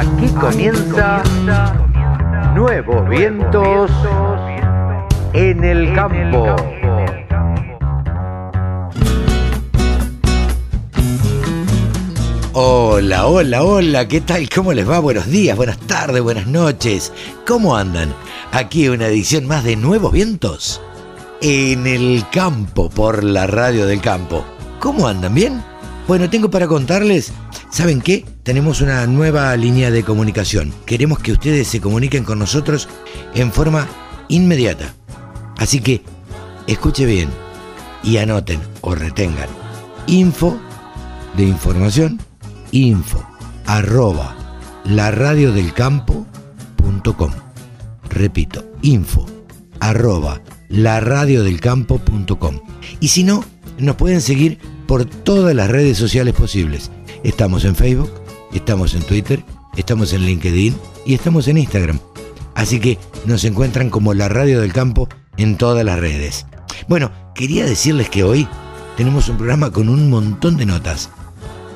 Aquí comienza Nuevos Vientos en el Campo. Hola, hola, hola, ¿qué tal? ¿Cómo les va? Buenos días, buenas tardes, buenas noches. ¿Cómo andan? Aquí una edición más de Nuevos Vientos en el campo por la radio del campo. ¿Cómo andan? ¿Bien? Bueno, tengo para contarles, ¿saben qué? Tenemos una nueva línea de comunicación. Queremos que ustedes se comuniquen con nosotros en forma inmediata. Así que escuche bien y anoten o retengan. Info de información, info arroba laradiodelcampo.com. Repito, info arroba laradiodelcampo.com. Y si no, nos pueden seguir por todas las redes sociales posibles. Estamos en Facebook, estamos en Twitter, estamos en LinkedIn y estamos en Instagram. Así que nos encuentran como la Radio del Campo en todas las redes. Bueno, quería decirles que hoy tenemos un programa con un montón de notas.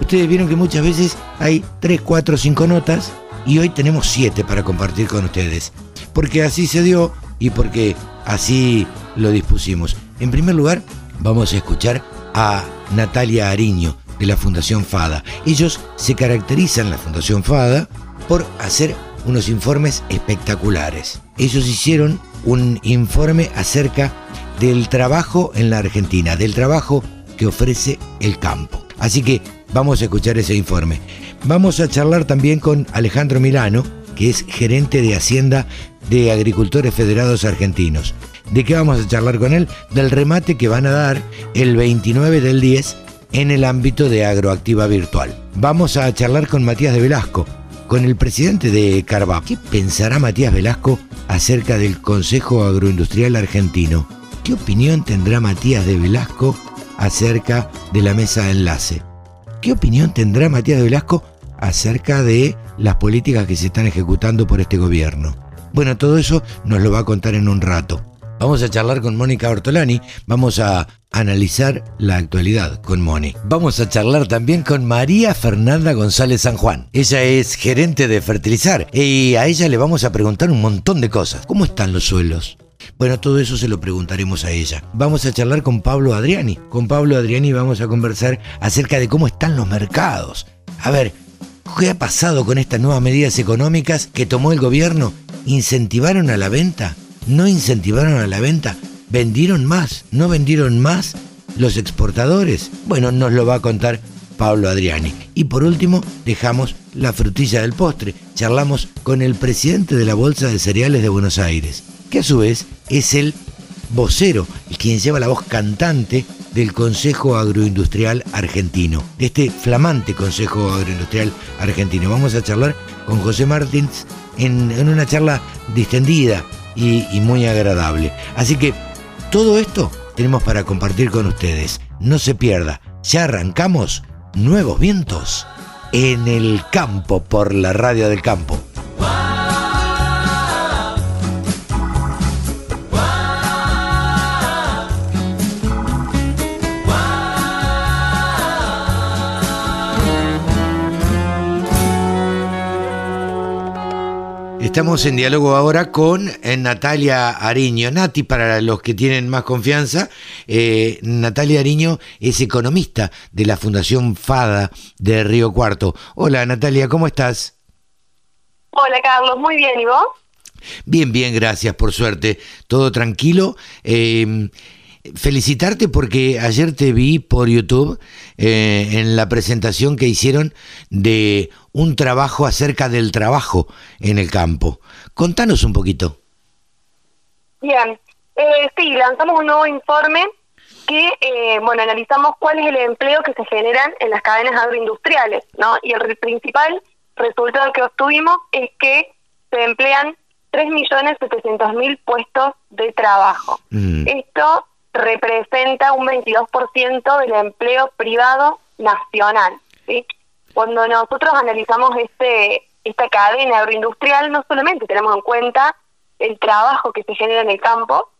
Ustedes vieron que muchas veces hay 3, 4, 5 notas y hoy tenemos 7 para compartir con ustedes. Porque así se dio y porque así lo dispusimos. En primer lugar, vamos a escuchar a Natalia Ariño de la Fundación FADA. Ellos se caracterizan, la Fundación FADA, por hacer unos informes espectaculares. Ellos hicieron un informe acerca del trabajo en la Argentina, del trabajo que ofrece el campo. Así que vamos a escuchar ese informe. Vamos a charlar también con Alejandro Milano, que es gerente de Hacienda de Agricultores Federados Argentinos. ¿De qué vamos a charlar con él? Del remate que van a dar el 29 del 10 en el ámbito de agroactiva virtual. Vamos a charlar con Matías de Velasco, con el presidente de Carvap. ¿Qué pensará Matías Velasco acerca del Consejo Agroindustrial Argentino? ¿Qué opinión tendrá Matías de Velasco acerca de la mesa de enlace? ¿Qué opinión tendrá Matías de Velasco acerca de las políticas que se están ejecutando por este gobierno? Bueno, todo eso nos lo va a contar en un rato. Vamos a charlar con Mónica Ortolani, vamos a analizar la actualidad con Moni. Vamos a charlar también con María Fernanda González San Juan. Ella es gerente de fertilizar y a ella le vamos a preguntar un montón de cosas. ¿Cómo están los suelos? Bueno, todo eso se lo preguntaremos a ella. Vamos a charlar con Pablo Adriani. Con Pablo Adriani vamos a conversar acerca de cómo están los mercados. A ver, ¿qué ha pasado con estas nuevas medidas económicas que tomó el gobierno? ¿Incentivaron a la venta? No incentivaron a la venta, vendieron más, no vendieron más los exportadores. Bueno, nos lo va a contar Pablo Adriani. Y por último, dejamos la frutilla del postre. Charlamos con el presidente de la Bolsa de Cereales de Buenos Aires, que a su vez es el vocero, el quien lleva la voz cantante del Consejo Agroindustrial Argentino, de este flamante Consejo Agroindustrial Argentino. Vamos a charlar con José Martins en, en una charla distendida, y, muy agradable. Así que todo esto tenemos para compartir con ustedes. No se pierda, ya arrancamos nuevos vientos en el campo por la radio del campo. Estamos en diálogo ahora con eh, Natalia Ariño. Nati, para los que tienen más confianza, eh, Natalia Ariño es economista de la Fundación FADA de Río Cuarto. Hola Natalia, ¿cómo estás? Hola Carlos, muy bien, ¿y vos? Bien, bien, gracias, por suerte. Todo tranquilo. Eh, felicitarte porque ayer te vi por YouTube eh, en la presentación que hicieron de un trabajo acerca del trabajo en el campo. Contanos un poquito. Bien, eh, sí, lanzamos un nuevo informe que, eh, bueno, analizamos cuál es el empleo que se generan en las cadenas agroindustriales, ¿no? Y el principal resultado que obtuvimos es que se emplean 3.700.000 puestos de trabajo. Mm. Esto representa un 22% del empleo privado nacional. ¿sí? Cuando nosotros analizamos este esta cadena agroindustrial, no solamente tenemos en cuenta el trabajo que se genera en el campo,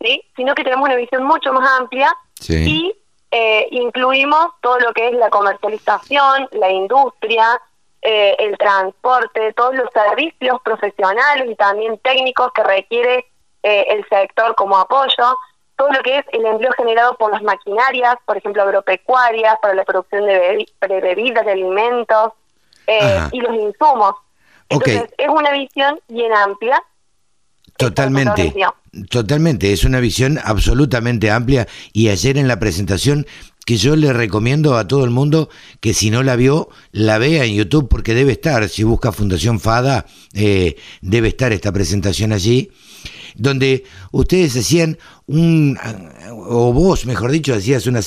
¿sí? sino que tenemos una visión mucho más amplia y eh, incluimos todo lo que es la comercialización, la industria, eh, el transporte, todos los servicios profesionales y también técnicos que requiere eh, el sector como apoyo, todo lo que es el empleo generado por las maquinarias, por ejemplo, agropecuarias, para la producción de, bebidas, de alimentos eh, y los insumos. Entonces, es una visión bien amplia. Totalmente, totalmente, es una visión absolutamente amplia. Y ayer en la presentación que yo le recomiendo a todo el mundo que si no la vio, la vea en YouTube porque debe estar, si busca Fundación Fada, eh, debe estar esta presentación allí, donde ustedes hacían un, o vos mejor dicho, hacías una,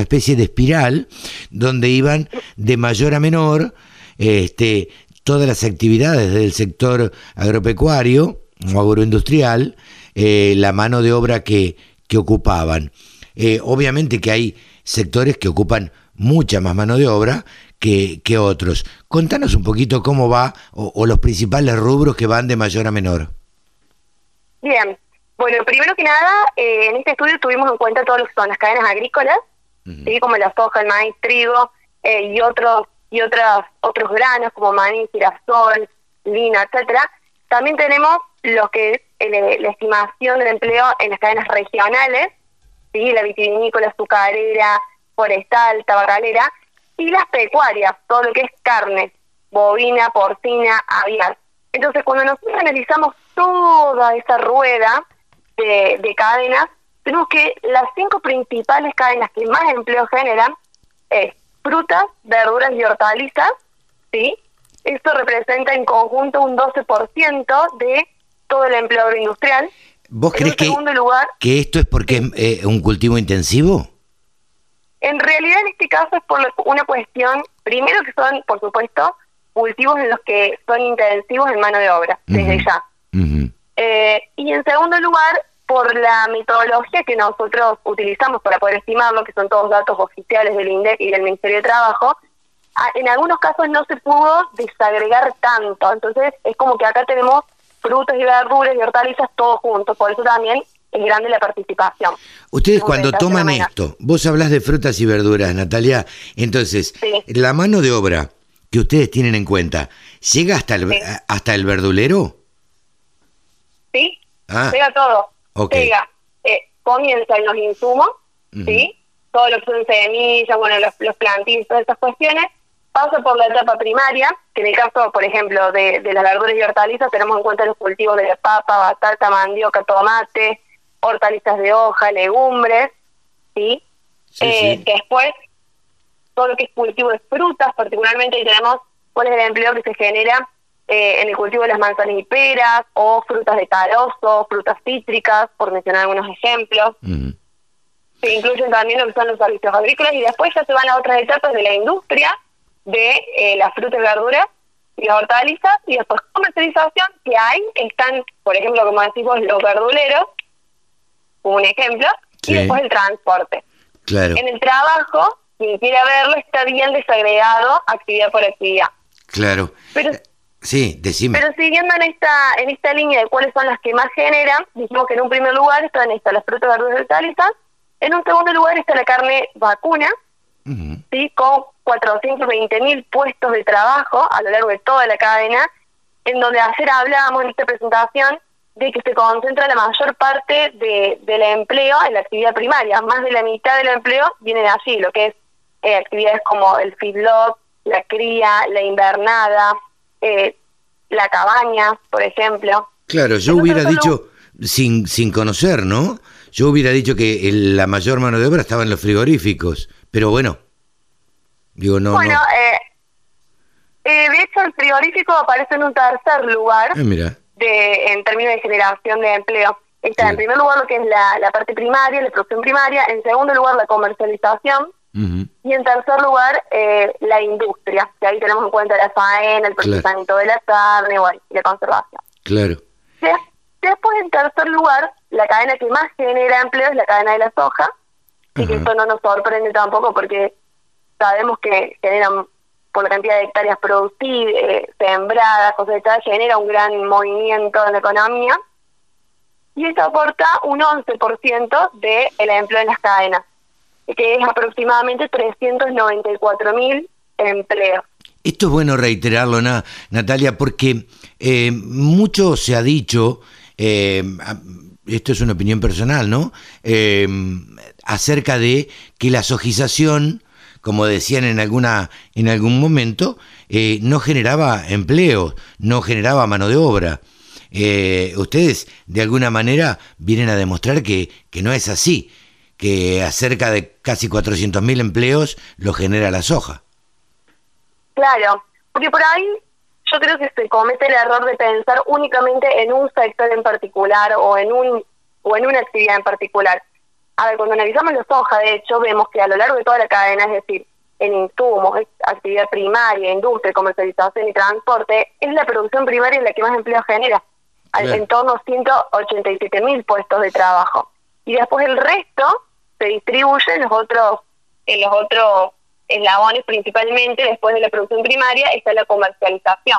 especie de espiral donde iban de mayor a menor este, todas las actividades del sector agropecuario o agroindustrial, eh, la mano de obra que, que ocupaban. Eh, obviamente que hay sectores que ocupan mucha más mano de obra que, que otros. Contanos un poquito cómo va o, los principales rubros que van de mayor a menor. Bien, bueno, primero que nada, eh, en este estudio tuvimos en cuenta todo lo que son las cadenas agrícolas, como la soja, el maíz, trigo eh, y otros y otras otros granos como maíz, girasol, lina, etcétera. También tenemos lo que es la estimación del empleo en las cadenas regionales, ¿sí? la vitivinícola, azucarera, forestal, tabacalera, y las pecuarias, todo lo que es carne, bovina, porcina, aviar. Entonces, cuando nosotros analizamos toda esa rueda de, de cadenas, tenemos que las cinco principales cadenas que más empleo generan es frutas, verduras y hortalizas, ¿sí? Esto representa en conjunto un 12% de todo el empleo agroindustrial. ¿Vos crees que, lugar, que esto es porque es eh, un cultivo intensivo? En realidad, en este caso es por una cuestión, primero que son, por supuesto, cultivos en los que son intensivos en mano de obra, desde ya. Eh, y en segundo lugar, por la metodología que nosotros utilizamos para poder estimarlo, que son todos datos oficiales del INDEC y del Ministerio de Trabajo, en algunos casos no se pudo desagregar tanto. Entonces, es como que acá tenemos frutas y verduras y hortalizas todos juntos. Por eso también es grande la participación. Ustedes cuando toman esto, vos hablas de frutas y verduras, Natalia, entonces, la mano de obra que ustedes tienen en cuenta, ¿llega hasta el, hasta el verdulero? Sí, ah. llega todo. Llega, eh, comienza en los insumos, ¿sí? Todo lo que son semillas, bueno, los, los plantines, todas esas cuestiones, pasa por la etapa primaria, que en el caso, por ejemplo, de, las verduras y hortalizas, tenemos en cuenta los cultivos de papa, batata, mandioca, tomate, hortalizas de hoja, legumbres, ¿sí? eh, Después, todo lo que es cultivo de frutas, particularmente ahí tenemos cuál es el empleo que se genera eh, en el cultivo de las manzanas y peras, o frutas de carozo, frutas cítricas, por mencionar algunos ejemplos. Se incluyen también lo que son los servicios agrícolas y después ya se van a otras etapas de la industria, de eh, las frutas y verduras y las hortalizas y después comercialización que hay, están, por ejemplo, como decimos, los verduleros, un ejemplo, y después el transporte. Claro. En el trabajo, quien quiera verlo, está bien desagregado actividad por actividad. Claro. Pero, sí, decime. Pero siguiendo en esta, en esta línea de cuáles son las que más generan, dijimos que en un primer lugar están estas, las frutas, verduras y hortalizas, en un segundo lugar está la carne vacuna, ¿sí? con 420 mil puestos de trabajo a lo largo de toda la cadena, en donde ayer hablábamos en esta presentación de que se concentra la mayor parte de, del empleo en la actividad primaria. Más de la mitad del empleo viene de allí, lo que es eh, actividades como el feedlot, la cría, la invernada, eh, la cabaña, por ejemplo. Claro, yo hubiera dicho, sin, sin conocer, ¿no? Yo hubiera dicho que la mayor mano de obra estaba en los frigoríficos, pero bueno, digo, no. Bueno, Eh, eh, de hecho el frigorífico aparece en un tercer lugar ah, mira. de en términos de generación de empleo. Está en primer lugar lo que es la, la parte primaria, la producción primaria, en segundo lugar la comercialización y en tercer lugar eh, la industria, que ahí tenemos en cuenta la faena, el procesamiento de la carne y la conservación. Claro. Después, en tercer lugar, la cadena que más genera empleo es la cadena de la soja, y que eso no nos sorprende tampoco porque sabemos que generan por la cantidad de hectáreas producidas, eh, sembradas, cosechadas, genera un gran movimiento en la economía y eso aporta un 11% del empleo en las cadenas, que es aproximadamente 394 mil empleos. Esto es bueno reiterarlo, Natalia, porque eh, mucho se ha dicho, eh, esto es una opinión personal, ¿no? Eh, acerca de que la sojización, como decían en, alguna, en algún momento, no generaba empleo, no generaba mano de obra. ustedes, de alguna manera, vienen a demostrar que, que no es así, que acerca de casi 400.000 empleos lo genera la soja. Claro, porque por ahí yo creo que se comete el error de pensar únicamente en un sector en particular o en un o en una actividad en particular. A ver, cuando analizamos la soja, de hecho, vemos que a lo largo de toda la cadena, es decir, en insumos, actividad primaria, industria, comercialización y transporte, es la producción primaria la que más empleo genera, en torno a 187 mil puestos de trabajo. Y después el resto se distribuye en los otros, en los otros eslabones principalmente, después de la producción primaria, está la comercialización.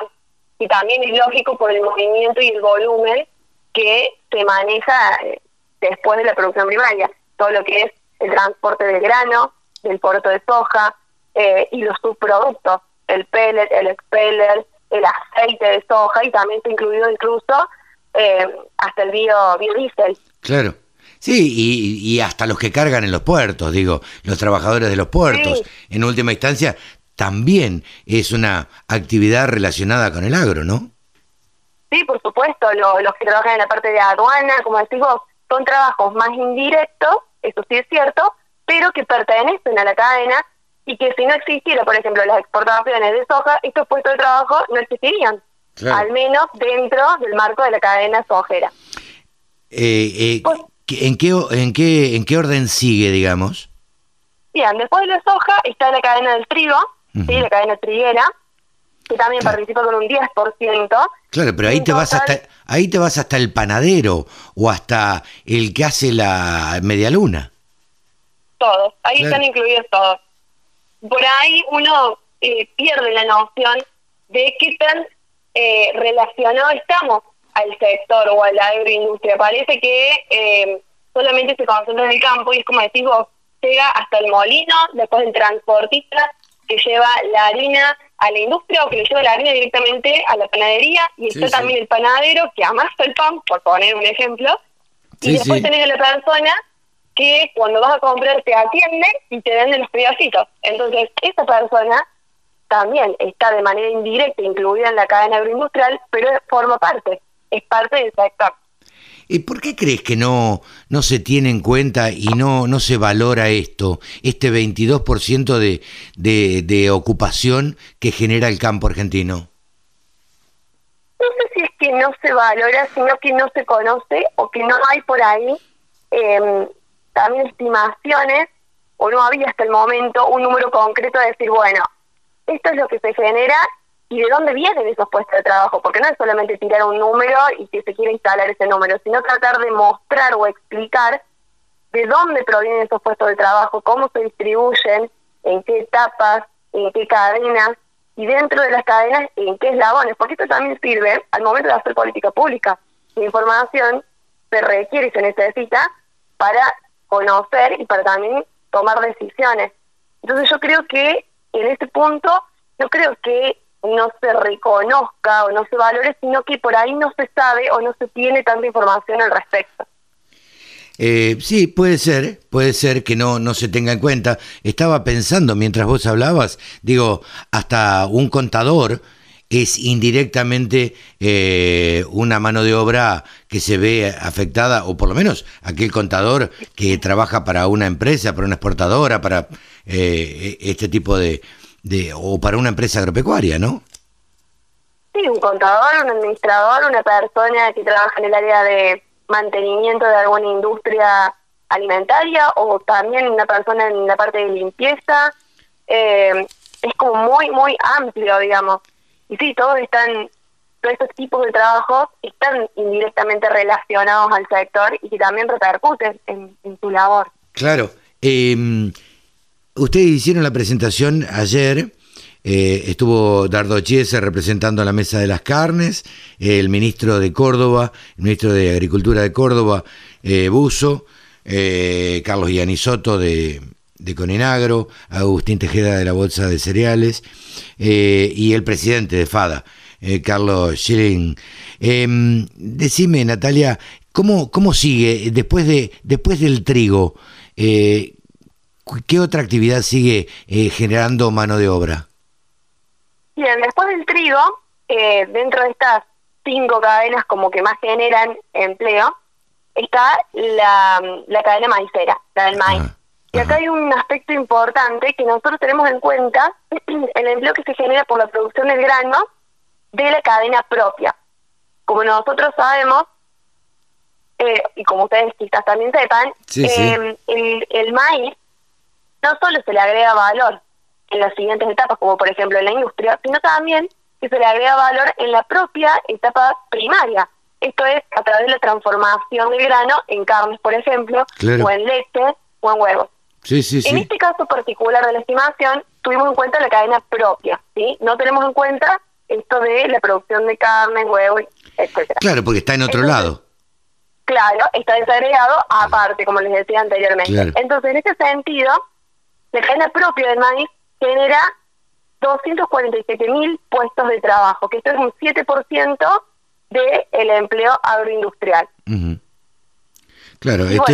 Y también es lógico por el movimiento y el volumen que se maneja eh, después de la producción primaria. Todo lo que es el transporte del grano, del puerto de soja eh, y los subproductos, el pellet, el expeller, el aceite de soja y también está incluido incluso eh, hasta el bio, biodiesel. Claro. Sí, y, y, hasta los que cargan en los puertos, digo, los trabajadores de los puertos. En última instancia, también es una actividad relacionada con el agro, ¿no? Sí, por supuesto, los que trabajan en la parte de aduana, como decís vos, son trabajos más indirectos, eso sí es cierto, pero que pertenecen a la cadena y que si no existiera, por ejemplo, las exportaciones de soja, estos puestos de trabajo no existirían, al menos dentro del marco de la cadena sojera. Eh, eh, pues ¿En qué, en, qué, ¿En qué orden sigue, digamos? Bien, después de la soja está la cadena del trigo, ¿sí? la cadena triguera, que también participa con un 10%. Claro, pero ahí te vas hasta ahí te vas hasta el panadero o hasta el que hace la media luna. Todos, ahí están incluidos todos. Por ahí uno eh, pierde la noción de qué tan eh, relacionado estamos al sector o a la agroindustria. Parece que eh, solamente se concentra en el campo y es como decís vos, llega hasta el molino, después el transportista que lleva la harina a la industria o que le lleva la harina directamente a la panadería y está también el panadero que amasa el pan, por poner un ejemplo, y después tenés a la persona que cuando vas a comprar te atiende y te vende los pedacitos. Entonces, esa persona también está de manera indirecta incluida en la cadena agroindustrial, pero forma parte es parte del sector. ¿Y por qué crees que no, no se tiene en cuenta y no, no se valora esto, este 22% de, de, de ocupación que genera el campo argentino? No sé si es que no se valora, sino que no se conoce o que no hay por ahí em, también estimaciones o no había hasta el momento un número concreto de decir, bueno, esto es lo que se genera y de dónde vienen esos puestos de trabajo, porque no es solamente tirar un número y que se quiera instalar ese número, sino tratar de mostrar o explicar de dónde provienen esos puestos de trabajo, cómo se distribuyen, en qué etapas, en qué cadenas, y dentro de las cadenas, en qué eslabones, porque esto también sirve al momento de hacer política pública. La información se requiere y se necesita para conocer y para también tomar decisiones. Entonces yo creo que en este punto, yo creo que no se reconozca o no se valore, sino que por ahí no se sabe o no se tiene tanta información al respecto. Eh, sí, puede ser, puede ser que no, no se tenga en cuenta. Estaba pensando mientras vos hablabas, digo, hasta un contador es indirectamente eh, una mano de obra que se ve afectada, o por lo menos aquel contador que trabaja para una empresa, para una exportadora, para eh, este tipo de, de, o para una empresa agropecuaria, ¿no? Sí, un contador, un administrador, una persona que trabaja en el área de mantenimiento de alguna industria alimentaria o también una persona en la parte de limpieza. Eh, es como muy, muy amplio, digamos. Y sí, todos están, todos estos tipos de trabajos están indirectamente relacionados al sector y que también repercuten en, en su labor. Claro. Eh, Ustedes hicieron la presentación ayer, eh, estuvo Dardo Chiesa representando la Mesa de las Carnes, el ministro de Córdoba, el ministro de Agricultura de Córdoba, eh, Buzo, eh, Carlos Ianisoto de, de Coninagro, Agustín Tejeda de la Bolsa de Cereales y el presidente de FADA, Carlos Schilling. Em, decime, Natalia, ¿cómo, ¿cómo sigue después, de, después del trigo? ¿Qué otra actividad sigue generando mano de obra? Bien, después del trigo, dentro de estas cinco cadenas como que más generan empleo, está la, la cadena maicera, la del maíz. Ah, y acá hay un aspecto importante que nosotros tenemos en cuenta, el empleo que se genera por la producción del grano de la cadena propia. Como nosotros sabemos, eh, y como ustedes quizás también sepan, em, El, el maíz no solo se le agrega valor en las siguientes etapas, como por ejemplo en la industria, sino también que se le agrega valor en la propia etapa primaria. Esto es a través de la transformación del grano en carnes, por ejemplo, o en leche o en huevos. Sí, sí, en este caso particular de la estimación, tuvimos en cuenta la cadena propia, ¿sí? No tenemos en cuenta esto de la producción de carne, huevos, etcétera. Claro, porque está en otro lado. Claro, está desagregado aparte, como les decía anteriormente. Entonces, en ese sentido, la cadena propia del maíz genera 247 mil puestos de trabajo, que esto es un 7% del empleo agroindustrial. Claro, esto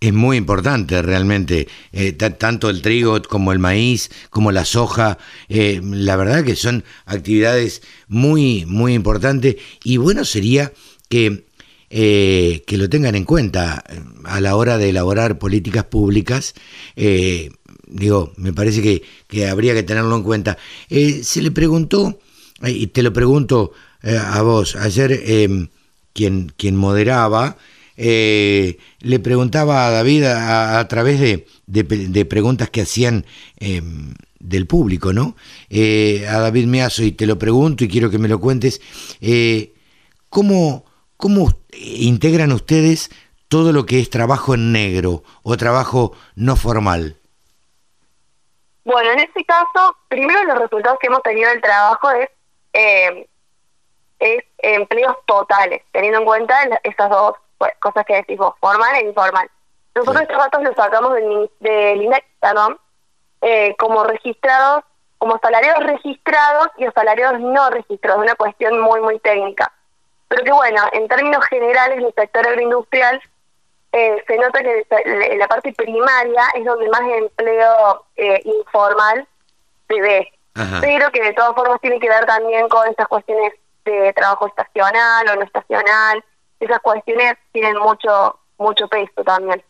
es, muy importante realmente, eh, tanto el trigo como el maíz, como la soja, eh, la verdad que son actividades muy, muy importantes y bueno sería que, eh, que lo tengan en cuenta a la hora de elaborar políticas públicas digo, me parece que, que, habría que tenerlo en cuenta. Eh, se le preguntó, eh, y te lo pregunto eh, a vos, ayer em, quien, quien moderaba, le preguntaba a David a, través de, de, preguntas que hacían em, del público, ¿no? a David Meazo, y te lo pregunto y quiero que me lo cuentes, ¿cómo, ¿cómo integran ustedes todo lo que es trabajo en negro o trabajo no formal? Bueno, en este caso, primero los resultados que hemos tenido del trabajo es, eh, es empleos totales, teniendo en cuenta esas dos pues, cosas que decís vos, formal e informal. Nosotros estos datos los sacamos del, del INEX, eh, como registrados, como salarios registrados y salarios no registrados, una cuestión muy, muy técnica. Pero que bueno, en términos generales, el sector agroindustrial eh, se nota que en la parte primaria es donde más empleo eh, informal se ve, pero que de todas formas tiene que ver también con estas cuestiones de trabajo estacional o no estacional, esas cuestiones tienen mucho mucho peso también.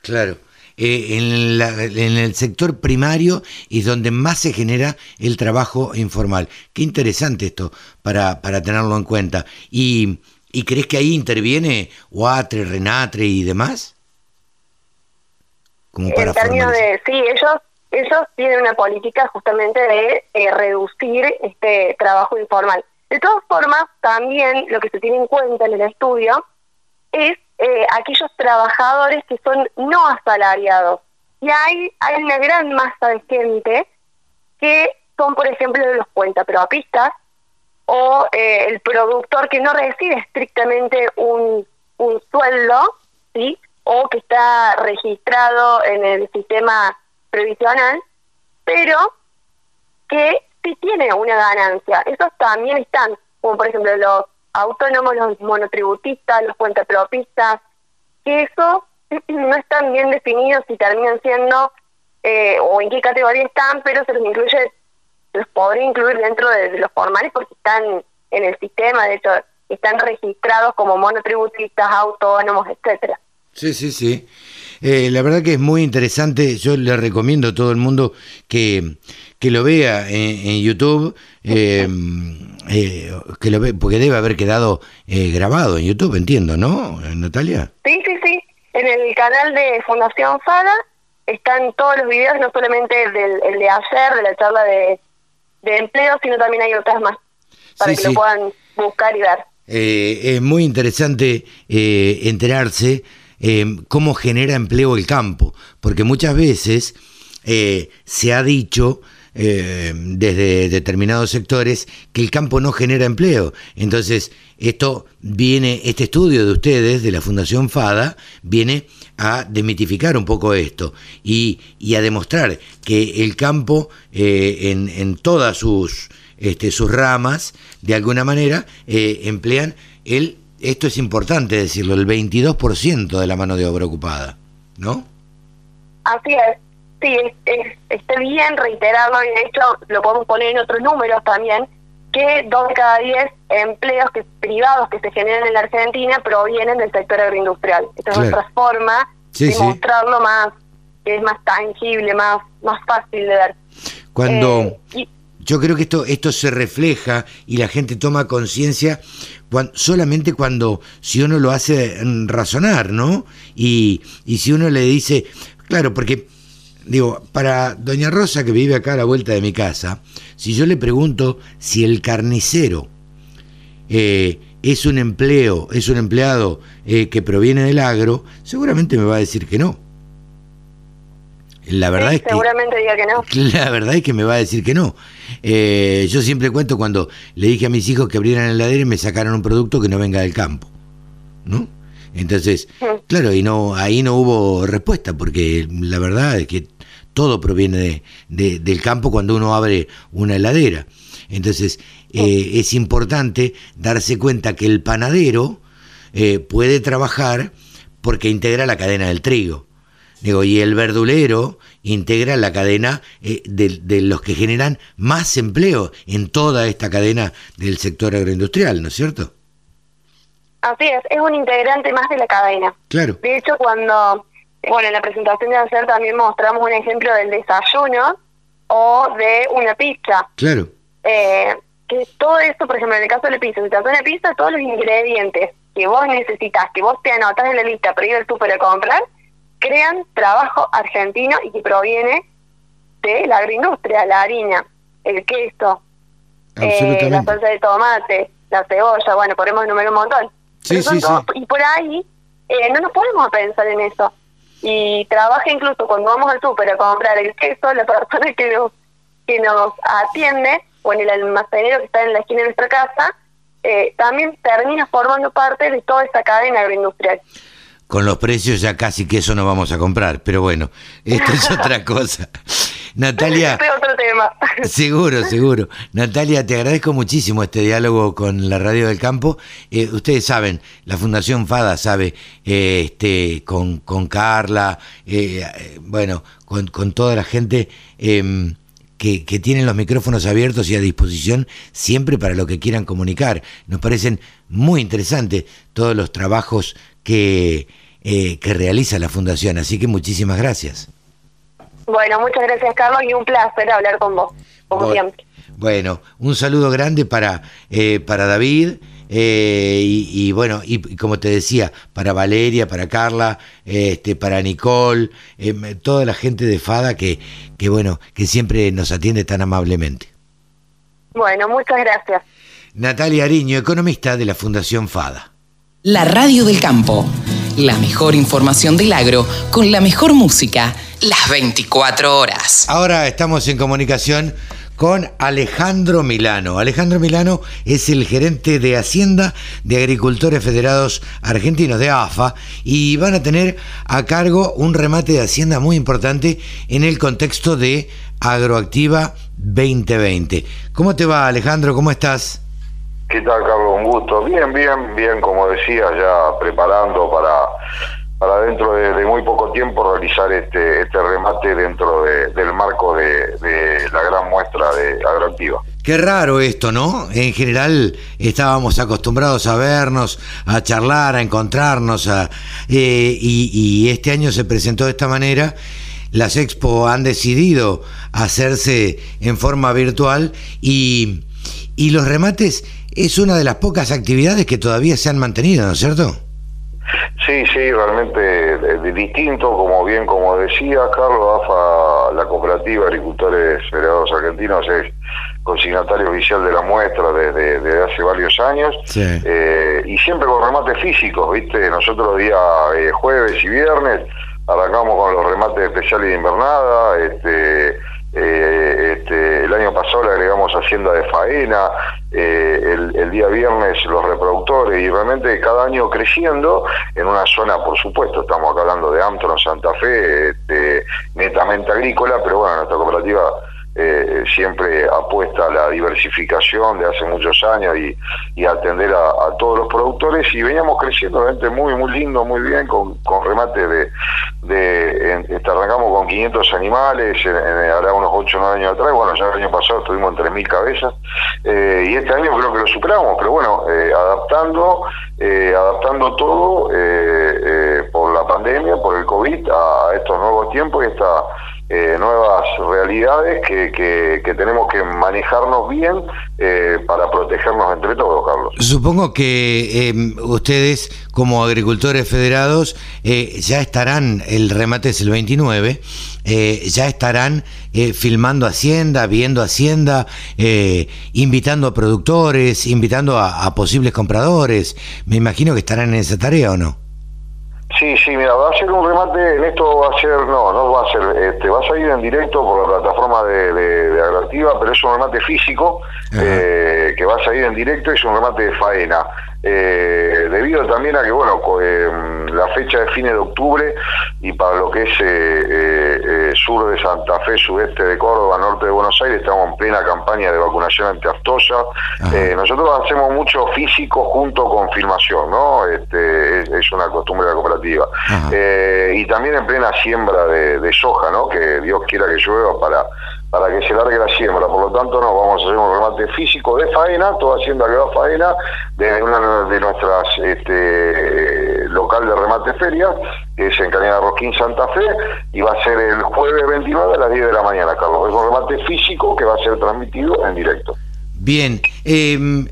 Claro. Eh, en, en, el sector primario es donde más se genera el trabajo informal. Qué interesante esto para, para tenerlo en cuenta. Y ¿Y crees que ahí interviene Huatre, Renatre y demás? Como para en términos de, sí, ellos, ellos tienen una política justamente de eh, reducir este trabajo informal. De todas formas, también lo que se tiene en cuenta en el estudio es eh, aquellos trabajadores que son no asalariados. Y hay, hay una gran masa de gente que son, por ejemplo, los cuentapropistas, o eh, el productor que no recibe estrictamente un, un sueldo, ¿sí? o que está registrado en el sistema previsional, pero que sí tiene una ganancia. Esos también están, como por ejemplo los autónomos, los monotributistas, los cuentapropistas, que eso no están bien definidos si terminan siendo eh, o en qué categoría están, pero se los incluye los podría incluir dentro de, los formales porque están en el sistema, de hecho, están registrados como monotributistas, autónomos, etcétera. Sí, sí, sí. Eh, la verdad que es muy interesante. Yo le recomiendo a todo el mundo que, que lo vea en, YouTube, eh, eh, que lo ve, porque debe haber quedado grabado en YouTube, entiendo, ¿no, Natalia? Sí, sí, sí. En el canal de Fundación FADA están todos los videos, no solamente del, el de ayer, de la charla de de empleo, sino también hay otras más para que lo puedan buscar y ver. Eh, es muy interesante eh, enterarse eh, cómo genera empleo el campo, porque muchas veces se ha dicho eh, desde determinados sectores que el campo no genera empleo. Entonces, esto viene, este estudio de ustedes, de la Fundación FADA, viene a demitificar un poco esto y, a demostrar que el campo eh, en, todas sus, este, sus ramas, de alguna manera, eh, emplean el, esto es importante decirlo, el 22% de la mano de obra ocupada, ¿no? Así es, sí, está bien reiterarlo y de hecho lo podemos poner en otros números también, que dos de cada diez empleos que, privados que se generan en la Argentina provienen del sector agroindustrial. Esta es otra forma de mostrarlo más, que es más tangible, más, más fácil de ver. Cuando... Eh, yo creo que esto, esto se refleja y la gente toma conciencia solamente cuando, si uno lo hace razonar, ¿no? Y, y si uno le dice, claro, porque digo, para doña Rosa que vive acá a la vuelta de mi casa, si yo le pregunto si el carnicero eh, es un empleo, es un empleado eh, que proviene del agro, seguramente me va a decir que no. La verdad es que, seguramente diga que no. La verdad es que me va a decir que no. Eh, yo siempre cuento cuando le dije a mis hijos que abrieran el heladera y me sacaran un producto que no venga del campo, ¿no? Entonces, claro, y no ahí no hubo respuesta porque la verdad es que todo proviene de, del campo cuando uno abre una heladera. Entonces, eh, es importante darse cuenta que el panadero eh, puede trabajar porque integra la cadena del trigo. Digo, y el verdulero integra la cadena eh, de, de, los que generan más empleo en toda esta cadena del sector agroindustrial, ¿no es cierto? Así es, es un integrante más de la cadena. Claro. De hecho, cuando bueno, en la presentación de ayer también mostramos un ejemplo del desayuno o de una pizza. Claro. Eh, que todo esto, por ejemplo, en el caso de la pizza, si te hace una pizza, todos los ingredientes que vos necesitas, que vos te anotas en la lista para ir al súper a comprar, crean trabajo argentino y que proviene de la agroindustria, la harina, el queso, eh, la salsa de tomate, la cebolla, bueno, podemos enumerar un montón. Sí, sí, sí. Y por ahí eh, no nos podemos pensar en eso y trabaja incluso cuando vamos al súper a comprar el queso, la persona que nos, que nos atiende o en el almacenero que está en la esquina de nuestra casa, eh, también termina formando parte de toda esta cadena agroindustrial. Con los precios ya casi que eso no vamos a comprar, pero bueno, esto es otra cosa. Natalia. Este otro tema. Seguro, seguro. Natalia, te agradezco muchísimo este diálogo con la Radio del Campo. Eh, ustedes saben, la Fundación FADA sabe, eh, este, con, con Carla, eh, bueno, con, con, toda la gente em, que, que tienen los micrófonos abiertos y a disposición siempre para lo que quieran comunicar. Nos parecen muy interesantes todos los trabajos que, que realiza la Fundación, así que muchísimas gracias. Bueno, muchas gracias Carlos y un placer hablar con vos, como siempre. Bueno, un saludo grande para, eh, para David. Eh, y, bueno, y, como te decía, para Valeria, para Carla, este, para Nicole, eh, toda la gente de FADA que, que, bueno, que siempre nos atiende tan amablemente. Bueno, muchas gracias. Natalia Ariño, economista de la Fundación FADA. La Radio del Campo, la mejor información del agro con la mejor música las 24 horas. Ahora estamos en comunicación con Alejandro Milano. Alejandro Milano es el gerente de Hacienda de Agricultores Federados Argentinos de AFA y van a tener a cargo un remate de Hacienda muy importante en el contexto de Agroactiva 2020. ¿Cómo te va Alejandro? ¿Cómo estás? ¿Qué tal Carlos? Un gusto. Bien, bien, bien, como decía, ya preparando para para dentro de, muy poco tiempo realizar este, este remate dentro del marco de, la gran muestra de agroactiva. Qué raro esto, ¿no? En general estábamos acostumbrados a vernos, a charlar, a encontrarnos, a, eh, y, este año se presentó de esta manera. Las expo han decidido hacerse en forma virtual y, y los remates es una de las pocas actividades que todavía se han mantenido, ¿no es cierto? Sí, sí, realmente distinto, como bien como decía Carlos, AFA, la cooperativa Agricultores Federados Argentinos es consignatario oficial de la muestra desde, hace varios años eh, y siempre con remates físicos, ¿viste? Nosotros días eh, jueves y viernes arrancamos con los remates especiales de invernada, este, eh, este, el año pasado le agregamos Hacienda de Faena, eh, el, día viernes los reproductores y realmente cada año creciendo en una zona, por supuesto, estamos acá hablando de Amtron, Santa Fe, este, netamente agrícola, pero bueno, nuestra cooperativa eh, siempre apuesta a la diversificación de hace muchos años y, atender a, todos los productores y veníamos creciendo realmente muy muy lindo, muy bien, con, con remate de, de este, arrancamos con 500 animales, en, hará unos 8 o 9 años atrás, bueno, ya el año pasado estuvimos en 3.000 cabezas eh, y este año creo que lo superamos, pero bueno, eh, adaptando, adaptando todo por la pandemia, por el COVID, a estos nuevos tiempos y esta eh, nuevas realidades que, que, tenemos que manejarnos bien eh, para protegernos entre todos, Carlos. Supongo que eh, ustedes, como agricultores federados, ya estarán, el remate es el 29, ya estarán filmando Hacienda, viendo Hacienda, invitando a productores, invitando a posibles compradores. Me imagino que estarán en esa tarea o no. Sí, sí, mira, va a ser un remate, en esto va a ser, no, no va a ser, este, va a salir en directo por la plataforma de, de, de pero es un remate físico eh, que va a salir en directo es un remate de faena. Eh, debido también a que, bueno, eh, la fecha de fines de octubre y para lo que es eh, sur de Santa Fe, sudeste de Córdoba, norte de Buenos Aires, estamos en plena campaña de vacunación antiaftosa. nosotros hacemos mucho físico junto con filmación, ¿no? Este, es, una costumbre de la cooperativa. y también en plena siembra de, de soja, ¿no? Que Dios quiera que llueva para para que se largue la siembra. Por lo tanto, no vamos a hacer un remate físico de faena, toda hacienda que va faena, de una de nuestras este, local de remate feria, que es en Cañada Rosquín, Santa Fe, y va a ser el jueves 29 a las 10 de la mañana, Carlos. Es un remate físico que va a ser transmitido en directo. Bien. Eh,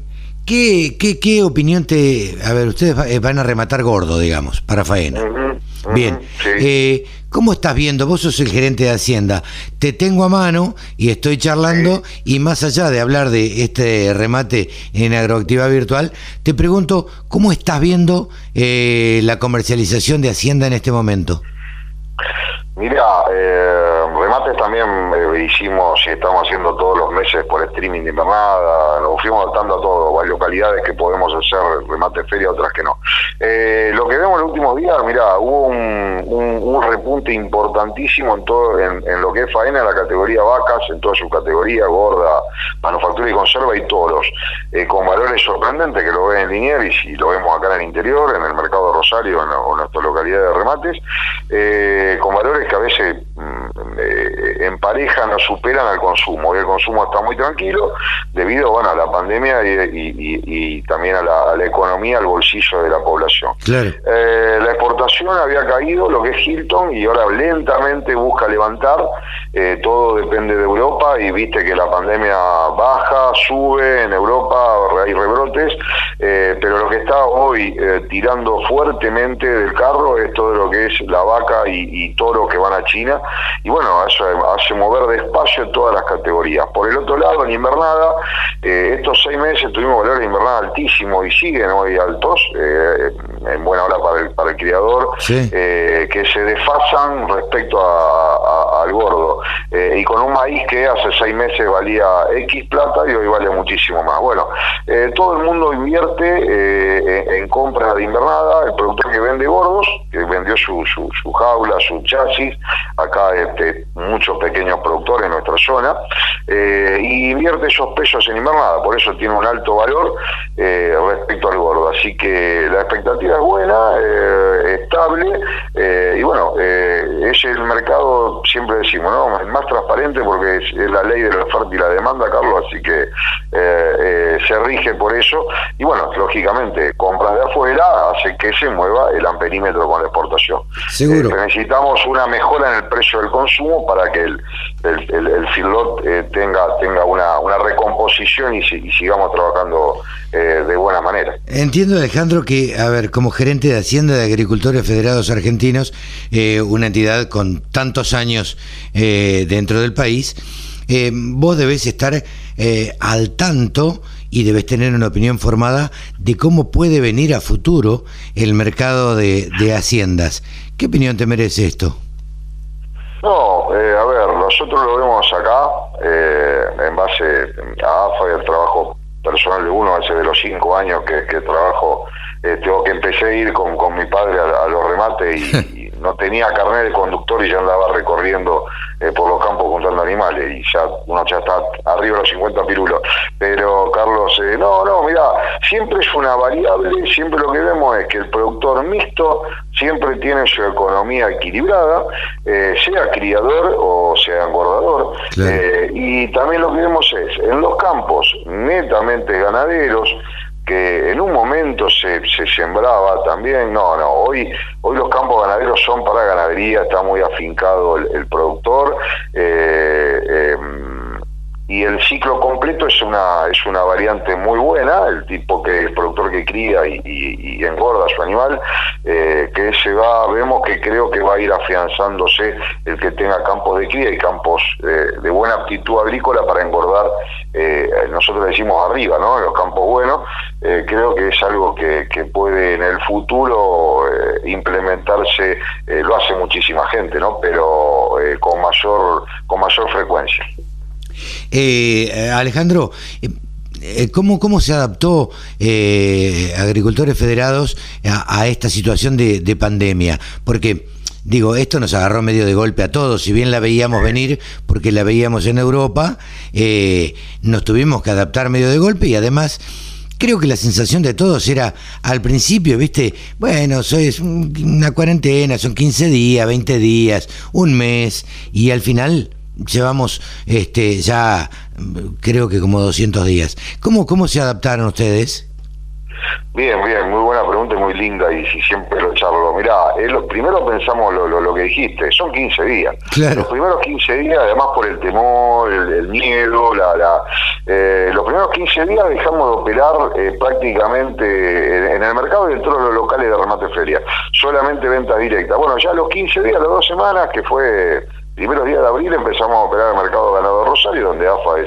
¿qué, qué, qué opinión te... A ver, ustedes van a rematar gordo, digamos, para faena. Bien. Eh, ¿Cómo estás viendo? Vos sos el gerente de Hacienda. Te tengo a mano y estoy charlando y más allá de hablar de este remate en agroactividad virtual, te pregunto, ¿cómo estás viendo eh, la comercialización de Hacienda en este momento? Mira, eh, remates también eh, hicimos y estamos haciendo todos los meses por streaming de invernada, nos fuimos adaptando a todo, hay localidades que podemos hacer remate feria, otras que no. Eh, lo que vemos en los últimos días, mira, hubo un, un, repunte importantísimo en todo en, lo que es faena, la categoría vacas, en toda su categoría, gorda, manufactura y conserva y toros, eh, con valores sorprendentes que lo ven en Liniers y, lo vemos acá en el interior, en el mercado de Rosario, en, en nuestra localidad de remates, con valores que a veces en pareja no superan al consumo y el consumo está muy tranquilo debido bueno, a la pandemia y, también a la, economía, al bolsillo de la población. Eh, la exportación había caído, lo que es Hilton, y ahora lentamente busca levantar, eh, todo depende de Europa y viste que la pandemia baja, sube, en Europa hay rebrotes, pero lo que está hoy tirando fuertemente del carro es todo lo que es la vaca y, y toro que van a China, y bueno, hace, hace mover despacio todas las categorías. Por el otro lado, en invernada, eh, estos seis meses tuvimos valores de invernada altísimos y siguen hoy altos, eh, en buena hora para el, para el criador, eh, que se desfasan respecto al gordo. y con un maíz que hace seis meses valía X plata y hoy vale muchísimo más. Bueno, todo el mundo invierte en compra de invernada, el productor que vende gordos, que vendió su, su, su jaula, su chasis, acá este, muchos pequeños productores en nuestra zona, eh, y invierte esos pesos en invernada, por eso tiene un alto valor eh, respecto al gordo. Así que la expectativa es buena, eh, estable, y bueno, es el mercado, siempre decimos, ¿no? Es más transparente porque es, la ley de la oferta y la demanda, Carlos, así que se rige por eso, y bueno, lógicamente, compras de afuera hace que se mueva el amperímetro con la exportación. Seguro. necesitamos una mejora en el precio del consumo para que el, el, el, eh, tenga, tenga una, una recomposición y, sigamos trabajando eh, de buena manera. Entiendo, Alejandro, que, a ver, como gerente de Hacienda de Agricultores Federados Argentinos, eh, una entidad con tantos años dentro del país, vos debés estar al tanto y debes tener una opinión formada de cómo puede venir a futuro el mercado de haciendas. ¿Qué opinión te merece esto? No, eh, a ver, nosotros lo vemos acá, eh, en base a AFA y al trabajo personal de uno, hace de los cinco años que, que trabajo, eh, tengo que empecé a ir con, con mi padre a, los remates y, no tenía carnet de conductor y ya andaba recorriendo eh, por los campos juntando animales y ya uno ya está arriba de los 50 pirulos. Pero Carlos, eh, no, no, mira, siempre es una variable, siempre lo que vemos es que el productor mixto siempre tiene su economía equilibrada, sea criador o sea engordador. y también lo que vemos es, en los campos netamente ganaderos, que en un momento se, se sembraba también, no, no, hoy, hoy los campos ganaderos son para ganadería, está muy afincado el, productor, eh, em, y el ciclo completo es una es una variante muy buena el tipo que el productor que cría y, engorda su animal eh, que se va vemos que creo que va a ir afianzándose el que tenga campos de cría y campos eh, de buena aptitud agrícola para engordar eh, nosotros decimos arriba no los campos buenos creo que es algo que, que puede en el futuro implementarse lo hace muchísima gente no pero con mayor con mayor frecuencia eh, Alejandro, eh, eh, ¿Cómo, ¿Cómo se adaptó Agricultores Federados a, esta situación de, pandemia? Porque, digo, esto nos agarró medio de golpe a todos, si bien la veíamos venir, porque la veíamos en Europa, nos tuvimos que adaptar medio de golpe y además... Creo que la sensación de todos era al principio, viste, bueno, es una cuarentena, son 15 días, 20 días, un mes, y al final llevamos este ya creo que como 200 días. ¿Cómo, cómo se adaptaron ustedes? Bien, bien, muy buena pregunta y muy linda y si siempre lo charlo. Mirá, eh, lo, primero pensamos lo, lo, que dijiste, son 15 días. Los primeros 15 días, además por el temor, el, miedo, la, la eh, los primeros 15 días dejamos de operar eh, prácticamente en, el mercado y dentro de los locales de remate feria, solamente venta directa. Bueno, ya los 15 días, las dos semanas, que fue primeros días de abril empezamos a operar el mercado ganado Rosario, donde AFA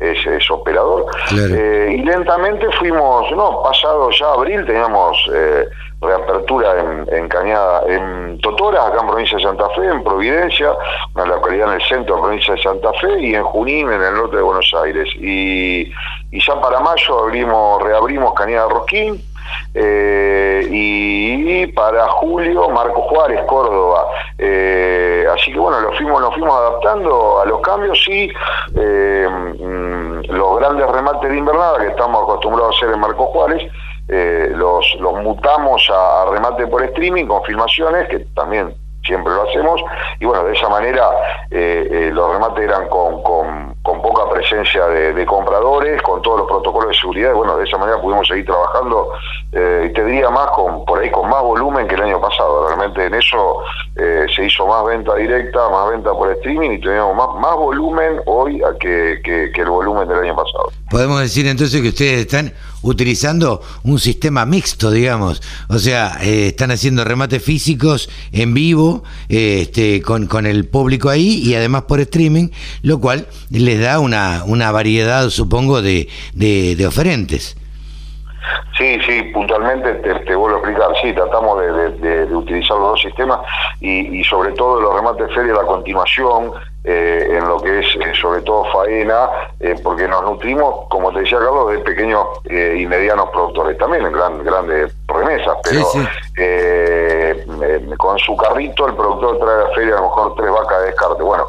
es, es, operador. Eh, y lentamente fuimos, no, pasado ya abril teníamos eh, reapertura en, en, Cañada, en Totora, acá en provincia de Santa Fe, en Providencia, una localidad en el centro de provincia de Santa Fe, y en Junín, en el norte de Buenos Aires. Y, y ya para mayo abrimos, reabrimos Cañada Rosquín, eh, y para julio Marco Juárez, Córdoba. Eh, así que bueno, lo fuimos, nos fuimos adaptando a los cambios y eh, mm, los grandes remates de invernada que estamos acostumbrados a hacer en Marco Juárez, los, los mutamos a, remate por streaming con filmaciones que también siempre lo hacemos y bueno, de esa manera los remates eran con, con con poca presencia de, compradores, con todos los protocolos de seguridad, y bueno, de esa manera pudimos seguir trabajando, eh, y te diría más, con por ahí con más volumen que el año pasado. Realmente en eso eh, se hizo más venta directa, más venta por streaming y teníamos más, más volumen hoy que, que, el volumen del año pasado. Podemos decir entonces que ustedes están utilizando un sistema mixto, digamos, o sea, eh, están haciendo remates físicos en vivo, este, con, con el público ahí y además por streaming, lo cual le les da una, una variedad, supongo, de, de, oferentes. Sí, sí, puntualmente te, vuelvo a explicar. Sí, tratamos de, utilizar los dos sistemas y, y sobre todo los remates de feria, la continuación, eh, en lo que es eh, sobre todo faena, eh, porque nos nutrimos, como te decía Carlos, de pequeños y medianos productores también, en gran, grandes remesas, pero con su carrito el productor trae a la feria a lo mejor tres vacas de descarte. Bueno,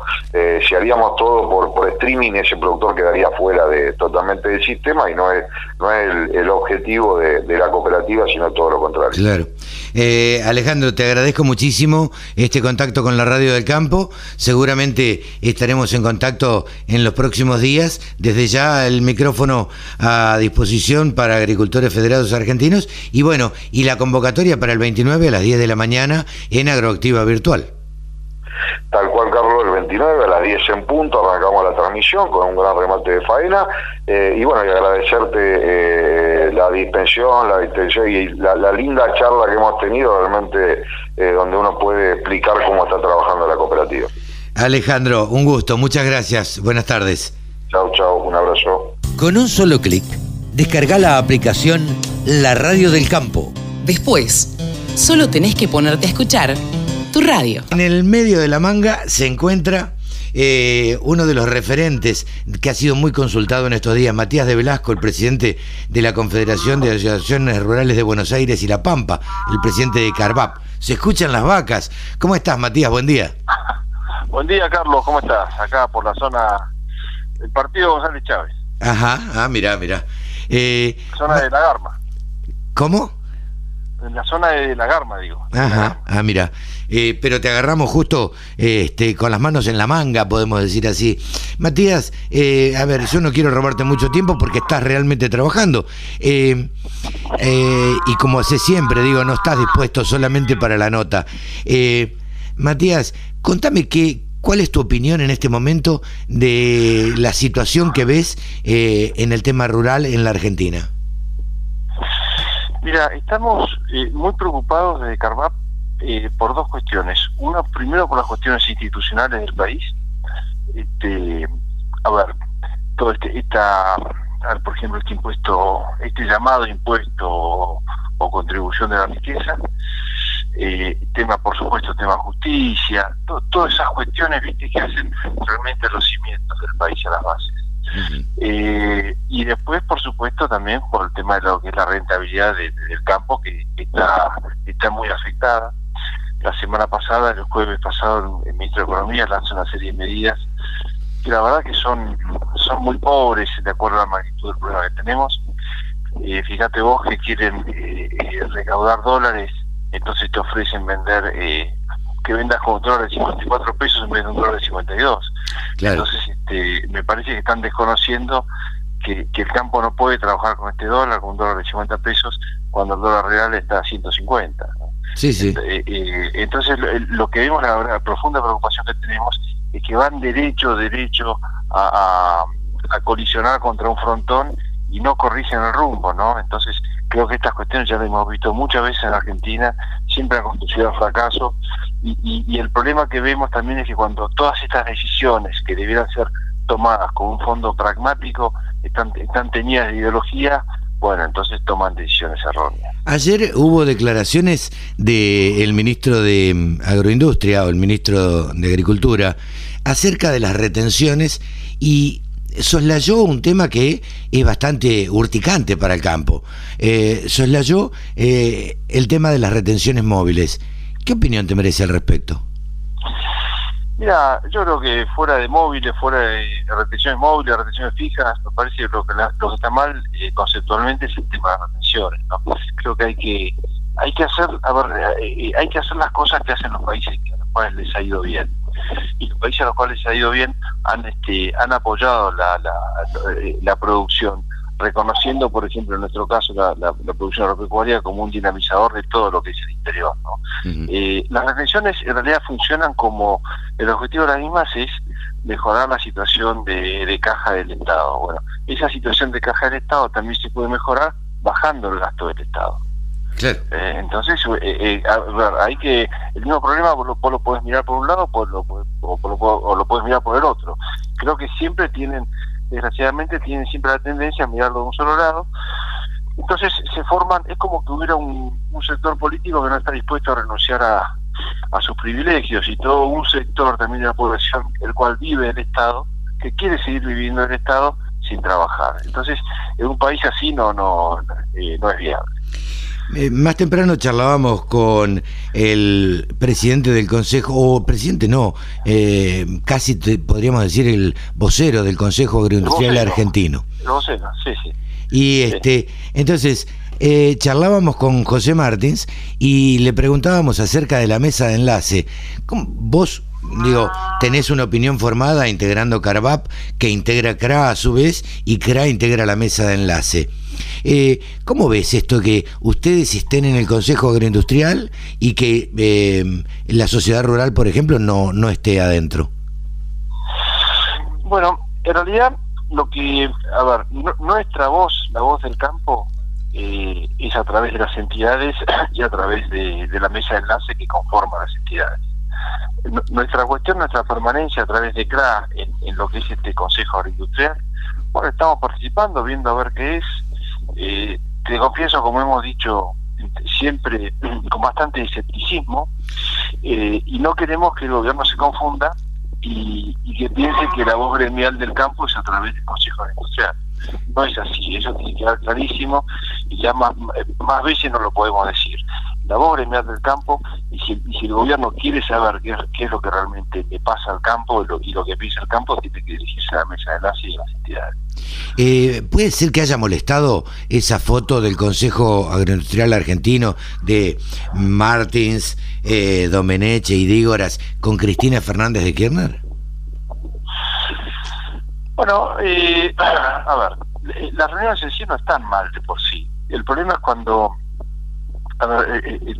si haríamos todo por, por streaming, ese productor quedaría fuera de totalmente del sistema y no es, no es el, objetivo de, de, la cooperativa, sino todo lo contrario. Claro. Alejandro, te agradezco muchísimo este contacto con la Radio del Campo. Seguramente estaremos en contacto en los próximos días. Desde ya el micrófono a disposición para agricultores federados argentinos y bueno, y la convocatoria para el 29 a las 10 de la mañana en Agroactiva Virtual. Tal cual, Carlos, el 29 a las 10 en punto arrancamos la transmisión con un gran remate de faena. Eh, y bueno, y agradecerte eh, la dispensión, la dispensión y la, linda charla que hemos tenido, realmente eh, donde uno puede explicar cómo está trabajando la cooperativa. Alejandro, un gusto, muchas gracias. Buenas tardes. Chao, chao, un abrazo. Con un solo clic, descarga la aplicación La Radio del Campo. Después, solo tenés que ponerte a escuchar tu radio. En el medio de la manga se encuentra eh, uno de los referentes que ha sido muy consultado en estos días, Matías de Velasco, el presidente de la Confederación de Asociaciones Rurales de Buenos Aires y La Pampa, el presidente de Carvap. Se escuchan las vacas. ¿Cómo estás, Matías? Buen día. Buen día, Carlos. ¿Cómo estás? Acá por la zona del partido González Chávez. Ajá, ah, mira, mira. Eh, zona de la Garma. ¿Cómo? En la zona de la Garma, digo. Ajá, ah, mira. Eh, pero te agarramos justo este, con las manos en la manga, podemos decir así. Matías, eh, a ver, yo no quiero robarte mucho tiempo porque estás realmente trabajando. Eh, y como hace siempre, digo, no estás dispuesto solamente para la nota. Matías, contame qué, ¿Cuál es tu opinión en este momento de la situación que ves en el tema rural en la Argentina? Mira, estamos eh, muy preocupados desde Carvap eh, por dos cuestiones. Una, primero por las cuestiones institucionales del país. Este, a ver, todo este, esta, por ejemplo, este impuesto, este llamado impuesto o, contribución de la riqueza. Eh, tema, por supuesto, tema justicia, todas esas cuestiones ¿viste? que hacen realmente los cimientos del país a las bases. Eh, y después, por supuesto, también por el tema de lo que es la rentabilidad del campo, que está, está muy afectada. La semana pasada, el jueves pasado, el ministro de Economía lanzó una serie de medidas que la verdad que son, son muy pobres de acuerdo a la magnitud del problema que tenemos. Eh, fíjate vos que quieren eh, recaudar dólares, entonces te ofrecen vender que vendas con un dólar de 54 pesos en vez de un dólar de 52. Entonces, este, me parece que están desconociendo que, el campo no puede trabajar con este dólar, con un dólar de 50 pesos, cuando el dólar real está a 150. Sí, sí. Eh, eh, entonces, lo, que vemos, la, profunda preocupación que tenemos, es que van derecho, derecho a, a colisionar contra un frontón y no corrigen el rumbo, ¿no? Entonces, creo que estas cuestiones ya las hemos visto muchas veces en Argentina, siempre han conducido al fracaso, y, el problema que vemos también es que cuando todas estas decisiones que debieran ser tomadas con un fondo pragmático están, están teñidas de ideología, bueno, entonces toman decisiones erróneas. Ayer hubo declaraciones del ministro de mm, Agroindustria o el ministro de Agricultura acerca de las retenciones y soslayó un tema que es bastante urticante para el campo. Eh, soslayó eh, el tema de las retenciones móviles. ¿Qué opinión te merece al respecto? Mira, yo creo que fuera de móviles, fuera de retenciones móviles, retenciones fijas, me parece que lo que, lo que está mal eh, conceptualmente es el tema de retenciones. ¿no? Creo que hay que hay que hacer, a ver, eh, hay que hacer las cosas que hacen los países a los cuales les ha ido bien y los países a los cuales les ha ido bien han este han apoyado la, la, la producción reconociendo, por ejemplo, en nuestro caso, la, producción agropecuaria como un dinamizador de todo lo que es el interior. ¿no? Eh, las retenciones en realidad funcionan como, el objetivo de las mismas es mejorar la situación de, caja del Estado. Bueno, esa situación de caja del Estado también se puede mejorar bajando el gasto del Estado. Eh, entonces, eh, hay que. El mismo problema vos lo, puedes mirar por un lado o, lo, o lo puedes mirar por el otro. Creo que siempre tienen desgraciadamente tienen siempre la tendencia a mirarlo de un solo lado. Entonces se forman, es como que hubiera un, sector político que no está dispuesto a renunciar a, sus privilegios y todo un sector también de la población, el cual vive el Estado, que quiere seguir viviendo en el Estado sin trabajar. Entonces, en un país así no, no, eh, no es viable. Eh, más temprano charlábamos con el presidente del Consejo, o presidente no, eh, casi podríamos decir el vocero del Consejo Agroindustrial Argentino. El vocero, sí, sí. Y este, entonces, eh, charlábamos con José Martins y le preguntábamos acerca de la mesa de enlace. ¿Vos digo, tenés una opinión formada integrando Carvap, que integra CRA a su vez, y CRA integra la mesa de enlace. Eh, ¿Cómo ves esto que ustedes estén en el Consejo Agroindustrial y que eh, la sociedad rural, por ejemplo, no, no esté adentro? Bueno, en realidad lo que, a ver, nuestra voz, la voz del campo, eh, es a través de las entidades y a través de, de la mesa de enlace que conforma las entidades nuestra cuestión, nuestra permanencia a través de CRA en, lo que es este Consejo Agroindustrial, bueno, estamos participando, viendo a ver qué es. Eh, te confieso, como hemos dicho siempre, con bastante escepticismo, eh, y no queremos que el gobierno se confunda y, que piense que la voz gremial del campo es a través del Consejo Industrial. No es así, eso tiene que quedar clarísimo y ya más, más veces no lo podemos decir. La voz gremial del campo y si, el gobierno quiere saber qué, es lo que realmente le pasa al campo y lo, que piensa el campo, tiene que dirigirse a la mesa de enlace y a las entidades. Eh, ¿Puede ser que haya molestado esa foto del Consejo Agroindustrial Argentino de Martins, eh, Domeneche y Dígoras con Cristina Fernández de Kirchner? Bueno, eh, a ver, las reuniones en sí no están mal de por sí. El problema es cuando, eh, eh,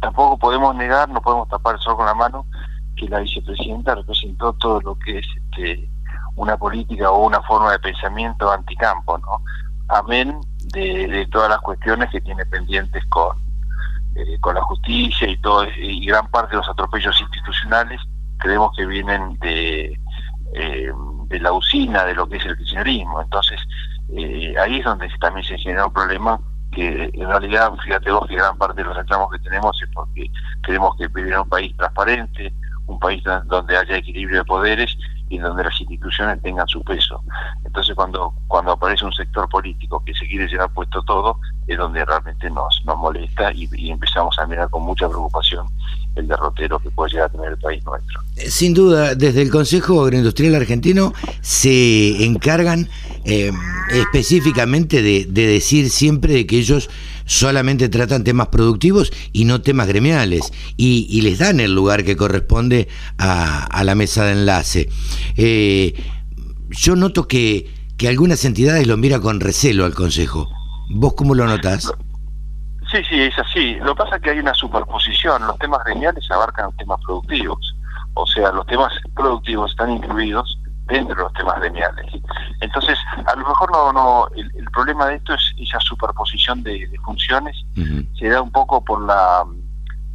tampoco podemos negar, no podemos tapar el sol con la mano, que la vicepresidenta representó todo lo que es este, una política o una forma de pensamiento anticampo, ¿no? Amén de, todas las cuestiones que tiene pendientes con, con la justicia y todo y gran parte de los atropellos institucionales creemos que vienen de de la usina de lo que es el kirchnerismo. Entonces, eh, ahí es donde también se genera un problema que en realidad, fíjate vos que gran parte de los reclamos que tenemos es porque queremos que vivir en un país transparente, un país donde haya equilibrio de poderes y donde las instituciones tengan su peso. Entonces cuando, cuando aparece un sector político que se quiere llevar puesto todo, es donde realmente nos, nos molesta y, empezamos a mirar con mucha preocupación el derrotero que puede llegar a tener el país nuestro. Eh, sin duda, desde el Consejo Agroindustrial Argentino se encargan eh, específicamente de, decir siempre de que ellos solamente tratan temas productivos y no temas gremiales y, les dan el lugar que corresponde a, la mesa de enlace. Eh, yo noto que, que algunas entidades lo miran con recelo al Consejo. ¿Vos cómo lo notás? Sí, sí, es así. Lo que pasa es que hay una superposición. Los temas gremiales abarcan temas productivos. O sea, los temas productivos están incluidos dentro de los temas gremiales. Entonces, a lo mejor no, no el, problema de esto es esa superposición de, funciones. Se da un poco por la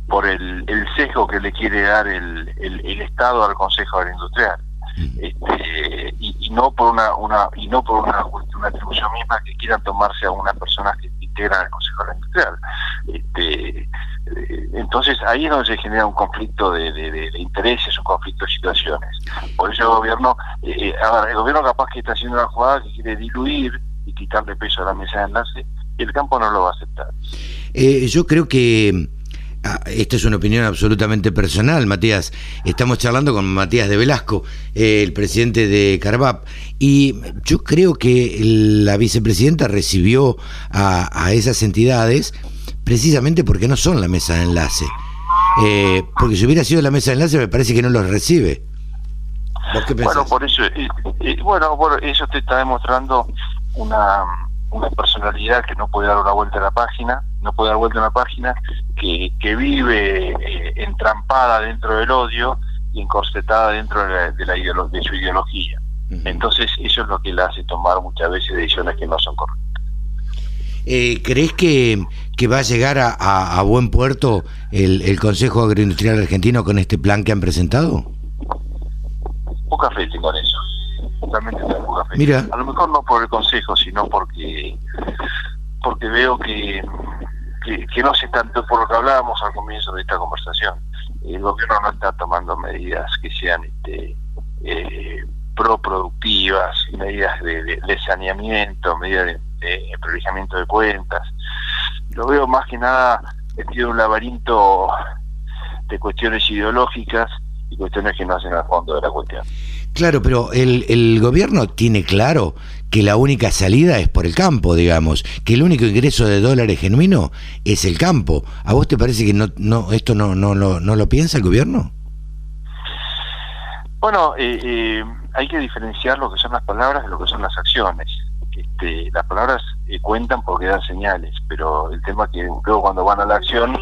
por el, sesgo que le quiere dar el, el, Estado al Consejo Agroindustrial. Este, y, no por una, una y no por una, una atribución misma que quieran tomarse a una persona que integran el Consejo Industrial. Este, eh, entonces ahí es donde se genera un conflicto de, intereses, un conflicto de situaciones. Por eso el gobierno, eh, el gobierno capaz que está haciendo una jugada que quiere diluir y quitarle peso a la mesa de enlace, el campo no lo va a aceptar. Eh, yo creo que Ah, esta es una opinión absolutamente personal, Matías. Estamos charlando con Matías de Velasco, el presidente de Carvap, y yo creo que la vicepresidenta recibió a, esas entidades precisamente porque no son la mesa de enlace. Eh, porque si hubiera sido la mesa de enlace, me parece que no los recibe. bueno, por eso, eh, eh, bueno, eso te está demostrando una una personalidad que no puede dar una vuelta a la página, no puede dar vuelta a la página, que, que vive eh, entrampada dentro del odio y encorsetada dentro de, la, de, la de su ideología. Entonces eso es lo que le hace tomar muchas veces decisiones que no son correctas. Eh, ¿Crees que, que, va a llegar a, a, buen puerto el, el, Consejo Agroindustrial Argentino con este plan que han presentado? Poca fe tengo en eso totalmente Mira. A lo mejor no por el consejo, sino porque porque veo que, que, no se tanto por lo que hablábamos al comienzo de esta conversación. El gobierno no está tomando medidas que sean este, eh, pro-productivas, medidas de, saneamiento, medidas de, de de cuentas. Lo veo más que nada metido en un laberinto de cuestiones ideológicas y cuestiones que no hacen al fondo de la cuestión. Claro, pero el, el gobierno tiene claro que la única salida es por el campo, digamos, que el único ingreso de dólares genuino es el campo. ¿A vos te parece que no, no esto no, no, no, no lo piensa el gobierno? Bueno, eh, eh, hay que diferenciar lo que son las palabras de lo que son las acciones. Este, las palabras eh, cuentan porque dan señales, pero el tema es que luego cuando van a la acción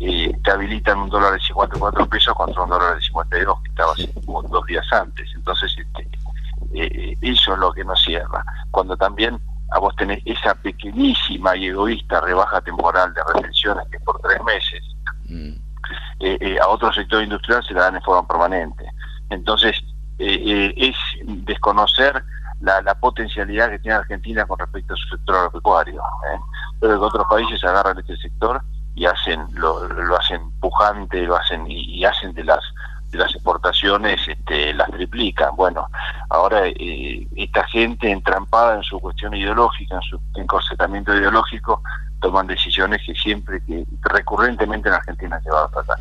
eh, te habilitan un dólar de 54 pesos contra un dólar de 52 que estaba hace dos días antes. Entonces, este, eh, eso es lo que nos cierra. Cuando también a vos tenés esa pequeñísima y egoísta rebaja temporal de retenciones que por tres meses, mm. eh, eh, a otro sector industrial se la dan en forma permanente. Entonces, es desconocer la, la, potencialidad que tiene Argentina con respecto a su sector agropecuario. Pero que otros países agarran este sector y hacen lo, lo hacen pujante, lo hacen y, hacen de las las exportaciones este, las triplican. Bueno, ahora eh, esta gente entrampada en su cuestión ideológica, en su encorsetamiento ideológico, toman decisiones que siempre, que recurrentemente en Argentina han llevado hasta atrás.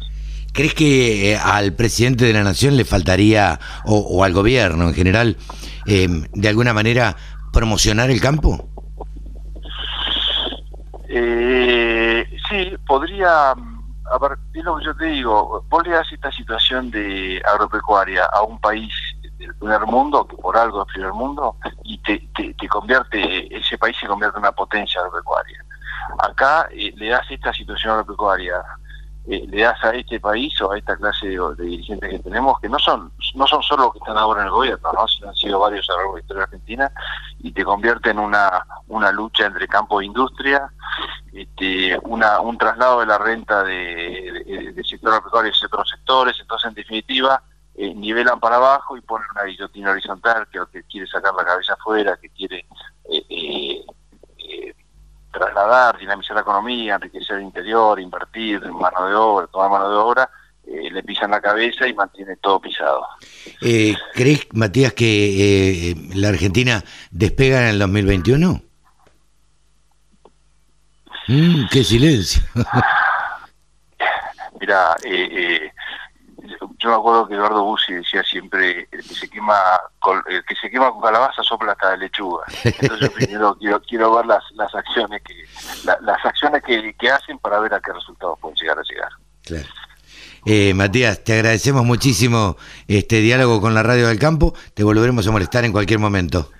¿Crees que eh, al presidente de la nación le faltaría, o, al gobierno en general, eh, de alguna manera promocionar el campo? Eh, sí, podría, a ver, es lo que yo te digo, vos le das esta situación de agropecuaria a un país del primer mundo, que por algo es primer mundo, y te, te convierte, ese país se convierte en una potencia agropecuaria. Acá le das esta situación agropecuaria eh, le das a este país o a esta clase de, dirigentes que tenemos, que no son no son solo los que están ahora en el gobierno, ¿no? sino han sido varios a lo largo de la historia argentina, y te convierte en una, una lucha entre campo e industria, este, una, un traslado de la renta de, de, sector agropecuario a otros sectores, entonces en definitiva eh, nivelan para abajo y ponen una guillotina horizontal que, que quiere sacar la cabeza afuera, que quiere eh, trasladar, dinamizar la economía, enriquecer el interior, invertir en mano de obra, tomar mano de obra, eh, le pisan la cabeza y mantiene todo pisado. Eh, ¿Crees, Matías, que eh, la Argentina despega en el 2021? Mm, ¡Qué silencio! Mira, eh, yo me acuerdo que Eduardo Bussi decía siempre el que se quema con, el que se quema con calabaza sopla hasta de lechuga entonces yo primero quiero quiero ver las, las acciones que las acciones que, hacen para ver a qué resultados pueden llegar a llegar claro. Eh, Matías, te agradecemos muchísimo este diálogo con la Radio del Campo. Te volveremos a molestar en cualquier momento.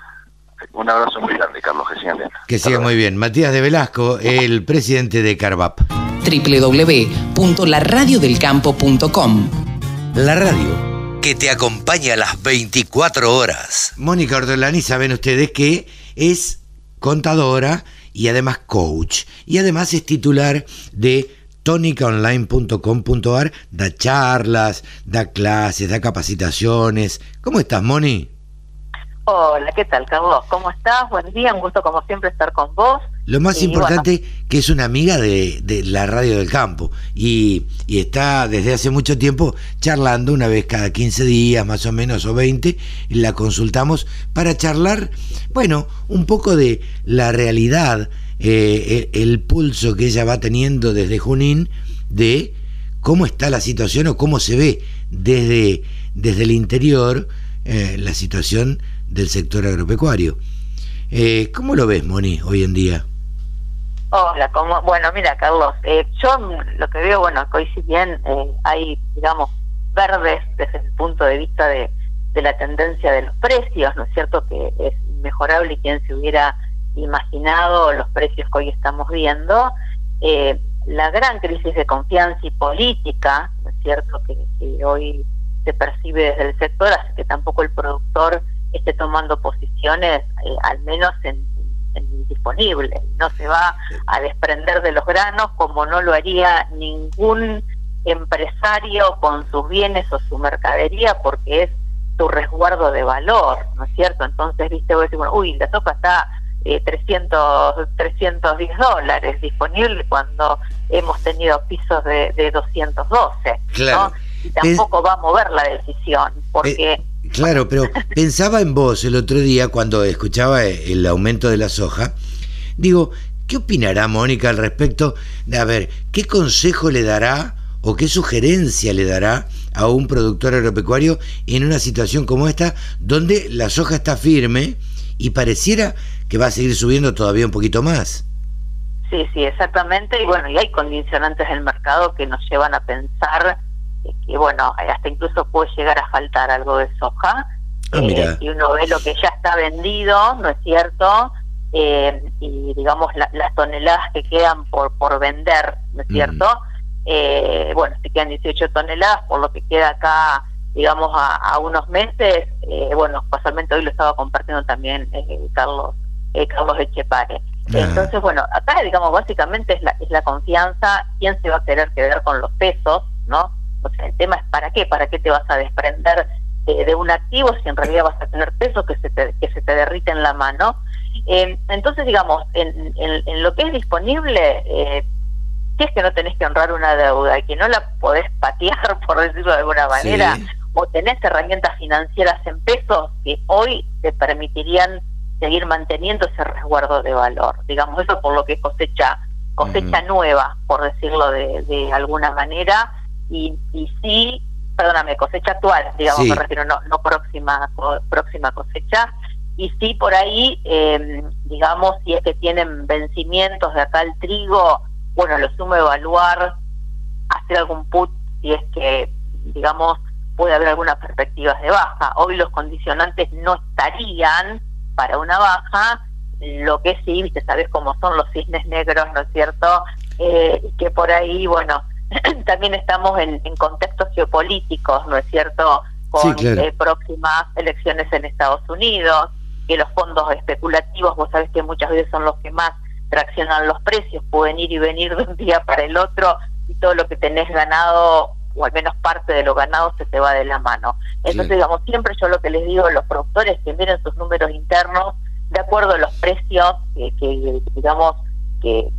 Un abrazo muy grande, Carlos. Que siga bien. Que siga muy bien. Matías de Velasco, el presidente de Carvap. www.laradiodelcampo.com la radio que te acompaña a las 24 horas. Mónica Ortolani, saben ustedes que es contadora y además coach. Y además es titular de tonicaonline.com.ar, da charlas, da clases, da capacitaciones. ¿Cómo estás, Moni? Hola, ¿qué tal, Carlos? ¿Cómo estás? Buen día, un gusto como siempre estar con vos. Lo más importante que es una amiga de, la radio del campo y, está desde hace mucho tiempo charlando una vez cada 15 días más o menos o 20 y la consultamos para charlar, bueno, un poco de la realidad, eh, el, pulso que ella va teniendo desde Junín de cómo está la situación o cómo se ve desde, desde el interior eh, la situación del sector agropecuario. Eh, ¿Cómo lo ves, Moni, hoy en día? Hola, bueno, mira, Carlos, eh, yo lo que veo, bueno, que hoy si bien eh, hay, digamos, verdes desde el punto de vista de, de la tendencia de los precios, ¿no es cierto? Que es mejorable y quien se hubiera imaginado los precios que hoy estamos viendo, eh, la gran crisis de confianza y política, ¿no es cierto?, que, que, hoy se percibe desde el sector, hace que tampoco el productor esté tomando posiciones, al menos en, disponible, no se va a desprender de los granos como no lo haría ningún empresario con sus bienes o su mercadería porque es su resguardo de valor, ¿no es cierto? Entonces, viste, vos decís, bueno, uy, la sopa está eh, 300, 310 dólares disponible cuando hemos tenido pisos de, de 212, ¿no? Y tampoco va a mover la decisión, porque... Eh, Claro, pero pensaba en vos el otro día cuando escuchaba el aumento de la soja. Digo, ¿qué opinará Mónica al respecto de, a ver, qué consejo le dará o qué sugerencia le dará a un productor agropecuario en una situación como esta, donde la soja está firme y pareciera que va a seguir subiendo todavía un poquito más? Sí, sí, exactamente. Y bueno, y hay condicionantes del mercado que nos llevan a pensar que bueno, hasta incluso puede llegar a faltar algo de soja. Ah, eh, y uno ve lo que ya está vendido, ¿no es cierto? Eh, y digamos las toneladas que quedan por, por vender, ¿no es cierto? Eh, bueno, si quedan 18 toneladas, por lo que queda acá, digamos, a, unos meses, bueno, casualmente hoy lo estaba compartiendo también Carlos Carlos Echepare. Entonces, bueno, acá, digamos, básicamente es la, es la confianza, quién se va a querer quedar con los pesos, ¿no? O sea, el tema es para qué, para qué te vas a desprender de un activo si en realidad vas a tener peso que se te, que se te derrite en la mano. Eh, entonces, digamos, en, en, lo que es disponible, eh, si es que no tenés que honrar una deuda y que no la podés patear, por decirlo de alguna manera, o tenés herramientas financieras en pesos que hoy te permitirían seguir manteniendo ese resguardo de valor. Digamos, eso por lo que cosecha cosecha nueva, por decirlo de, de alguna manera, y, y sí, perdóname, cosecha actual, digamos, me refiero, no, no próxima, próxima cosecha, y sí por ahí, eh, digamos, si es que tienen vencimientos de acá el trigo, bueno, lo sumo evaluar, hacer algún put si es que, digamos, puede haber algunas perspectivas de baja. Hoy los condicionantes no estarían para una baja, lo que sí, viste, sabes cómo son los cisnes negros, ¿no es cierto? Eh, que por ahí, bueno, también estamos en, contextos geopolíticos, ¿no es cierto? Con eh, próximas elecciones en Estados Unidos, que los fondos especulativos, vos sabés que muchas veces son los que más traccionan los precios, pueden ir y venir de un día para el otro y todo lo que tenés ganado o al menos parte de lo ganado se te va de la mano. Entonces, digamos, siempre yo lo que les digo a los productores que miren sus números internos de acuerdo a los precios que, digamos, que,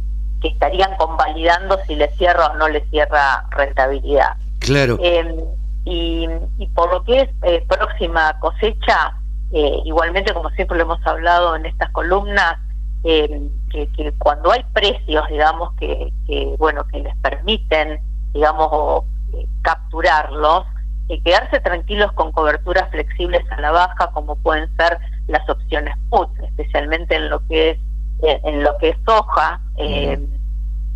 que, estarían convalidando si le cierra o no le cierra rentabilidad. Claro. Em, y, y, por lo que es eh, próxima cosecha, eh, igualmente como siempre lo hemos hablado en estas columnas, em, que, que, cuando hay precios, digamos, que, que bueno, que les permiten, digamos, capturarlos y quedarse tranquilos con coberturas flexibles a la baja como pueden ser las opciones put, especialmente en lo que es eh, en lo que es soja eh,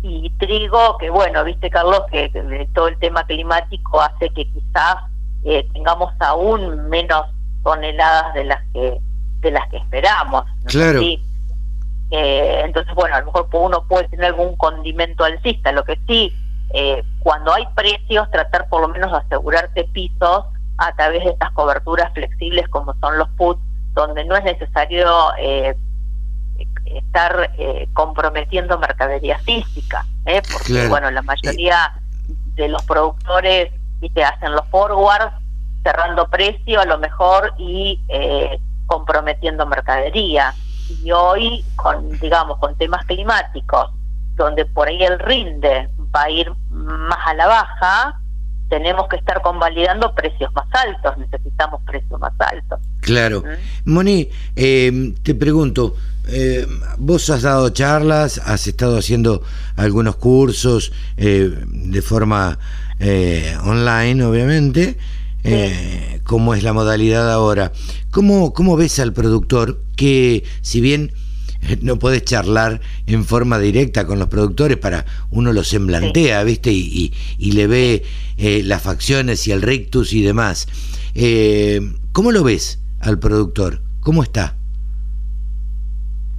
y trigo, que bueno, viste Carlos que, todo el tema climático hace que quizás eh, tengamos aún menos toneladas de las que de las que esperamos. Claro. entonces, bueno, a lo mejor uno puede tener algún condimento alcista, lo que sí eh, cuando hay precios, tratar por lo menos de asegurarte pisos a través de estas coberturas flexibles como son los puts, donde no es necesario eh, estar eh, comprometiendo mercadería física, ¿eh? porque bueno, la mayoría de los productores ¿viste? hacen los forwards cerrando precio a lo mejor y comprometiendo mercadería. Y hoy, con digamos, con temas climáticos, donde por ahí el rinde va a ir más a la baja, tenemos que estar convalidando precios más altos, necesitamos precios más altos. Claro. ¿Mm? Moni, eh, te pregunto, eh, vos has dado charlas, has estado haciendo algunos cursos eh, de forma online, obviamente, ¿cómo es la modalidad ahora? ¿Cómo, ¿Cómo ves al productor que, si bien no podés charlar en forma directa con los productores para uno los semblantea, ¿viste? Y, y, le ve eh, las facciones y el rictus y demás. Eh, ¿Cómo lo ves al productor? ¿Cómo está?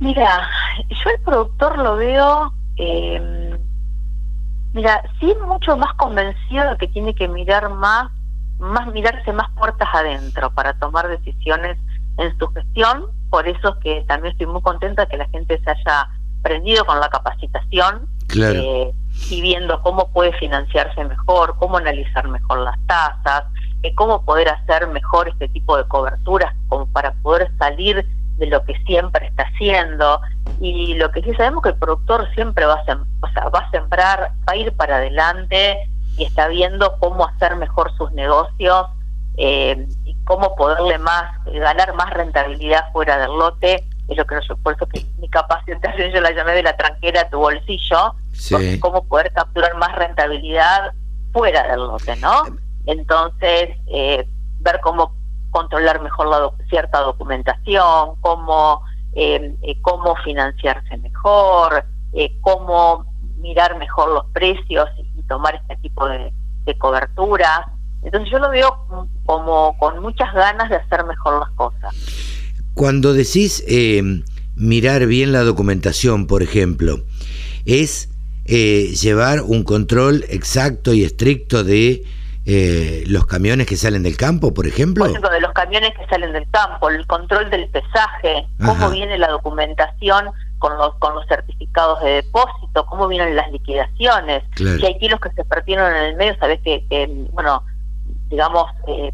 Mira, yo el productor lo veo, eh, mira, sí mucho más convencido de que tiene que mirar más, más mirarse más puertas adentro para tomar decisiones en su gestión por eso que también estoy muy contenta que la gente se haya prendido con la capacitación eh, y viendo cómo puede financiarse mejor, cómo analizar mejor las tasas, eh, cómo poder hacer mejor este tipo de coberturas como para poder salir de lo que siempre está haciendo. Y lo que sí sabemos que el productor siempre va a, o sea, va a sembrar, va a ir para adelante y está viendo cómo hacer mejor sus negocios eh, y cómo poderle más, eh, ganar más rentabilidad fuera del lote, es lo que no por eso que mi capacitación yo la llamé de la tranquera a tu bolsillo, porque cómo poder capturar más rentabilidad fuera del lote, ¿no? Entonces, eh, ver cómo controlar mejor la cierta documentación, cómo, eh, cómo financiarse mejor, cómo mirar mejor los precios y, tomar este tipo de, de coberturas. Entonces yo lo veo como con muchas ganas de hacer mejor las cosas. Cuando decís eh, mirar bien la documentación, por ejemplo, es eh, llevar un control exacto y estricto de eh, los camiones que salen del campo, por ejemplo. Por ejemplo, de los camiones que salen del campo, el control del pesaje, cómo viene la documentación con los con los certificados de depósito, cómo vienen las liquidaciones, si hay kilos que se perdieron en el medio, sabes que, que bueno, digamos, eh,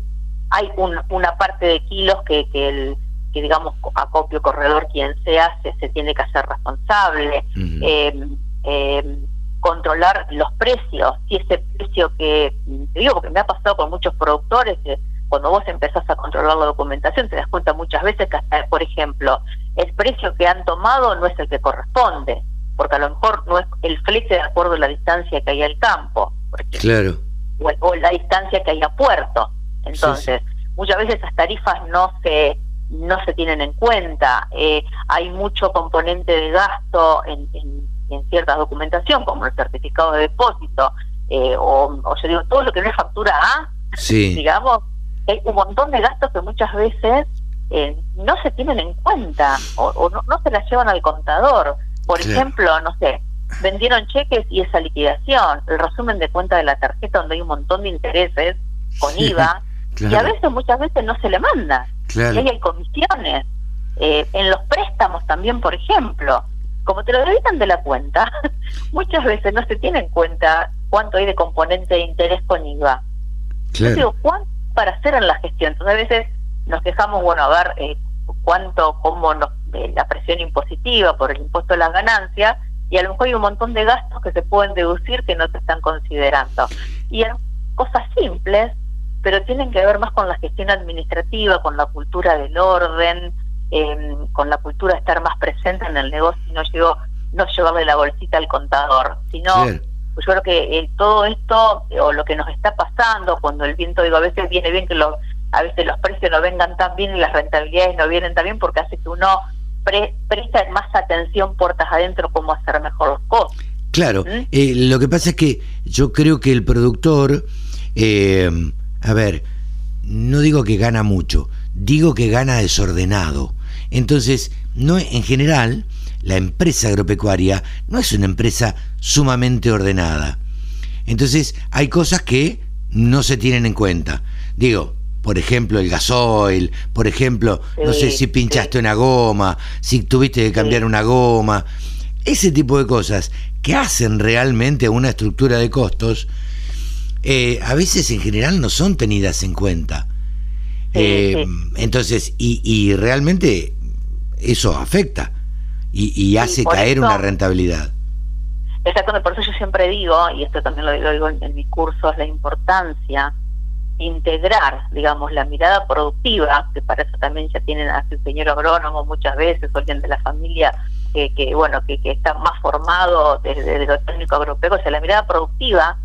hay una parte de kilos que, que el que digamos acopio corredor quien sea se, se tiene que hacer responsable. Eh, eh, controlar los precios, si ese precio que, te digo porque me ha pasado con muchos productores, que cuando vos empezás a controlar la documentación te das cuenta muchas veces que hasta, por ejemplo, el precio que han tomado no es el que corresponde, porque a lo mejor no es el flete de acuerdo a la distancia que hay al campo, claro. O, la distancia que hay a puerto. Entonces, muchas veces las tarifas no se no se tienen en cuenta, eh, hay mucho componente de gasto en, en, cierta documentación, como el certificado de depósito, eh, o, o yo digo, todo lo que no es factura A, digamos, hay un montón de gastos que muchas veces eh, no se tienen en cuenta o, no, se las llevan al contador. Por ejemplo, no sé, vendieron cheques y esa liquidación, el resumen de cuenta de la tarjeta donde hay un montón de intereses con IVA, y a veces, muchas veces no se le manda. Y ahí hay comisiones. Eh, en los préstamos también, por ejemplo, como te lo debitan de la cuenta, muchas veces no se tiene en cuenta cuánto hay de componente de interés con IVA. Yo digo, ¿cuánto para hacer en la gestión? Entonces, a veces nos quejamos, bueno, a ver eh, cuánto, cómo nos, la presión impositiva por el impuesto de las ganancias, y a lo mejor hay un montón de gastos que se pueden deducir que no se están considerando. Y eran cosas simples, pero tienen que ver más con la gestión administrativa, con la cultura del orden, em, con la cultura de estar más presente en el negocio y no, llevo, no llevarle la bolsita al contador, sino pues yo creo que eh, todo esto o lo que nos está pasando cuando el viento digo a veces viene bien que los a veces los precios no vengan tan bien y las rentabilidades no vienen tan bien porque hace que uno presta más atención puertas adentro cómo hacer mejor los cosas. Claro, ¿Mm? eh, lo que pasa es que yo creo que el productor, eh, a ver, no digo que gana mucho, digo que gana desordenado. Entonces, no en general, la empresa agropecuaria no es una empresa sumamente ordenada. Entonces, hay cosas que no se tienen en cuenta. Digo, por ejemplo, el gasoil, por ejemplo, no sé si pinchaste una goma, si tuviste que cambiar una goma, ese tipo de cosas que hacen realmente una estructura de costos, eh, a veces en general no son tenidas en cuenta. Eh, entonces, y, realmente eso afecta y, hace caer una rentabilidad. Exactamente, por eso yo siempre digo, y esto también lo, digo en, en mis cursos, la importancia integrar, digamos, la mirada productiva, que para eso también ya tienen a su ingeniero agrónomo muchas veces, o alguien de la familia que, que bueno, que, que, está más formado desde, lo técnico agropecuario, o sea, la mirada productiva,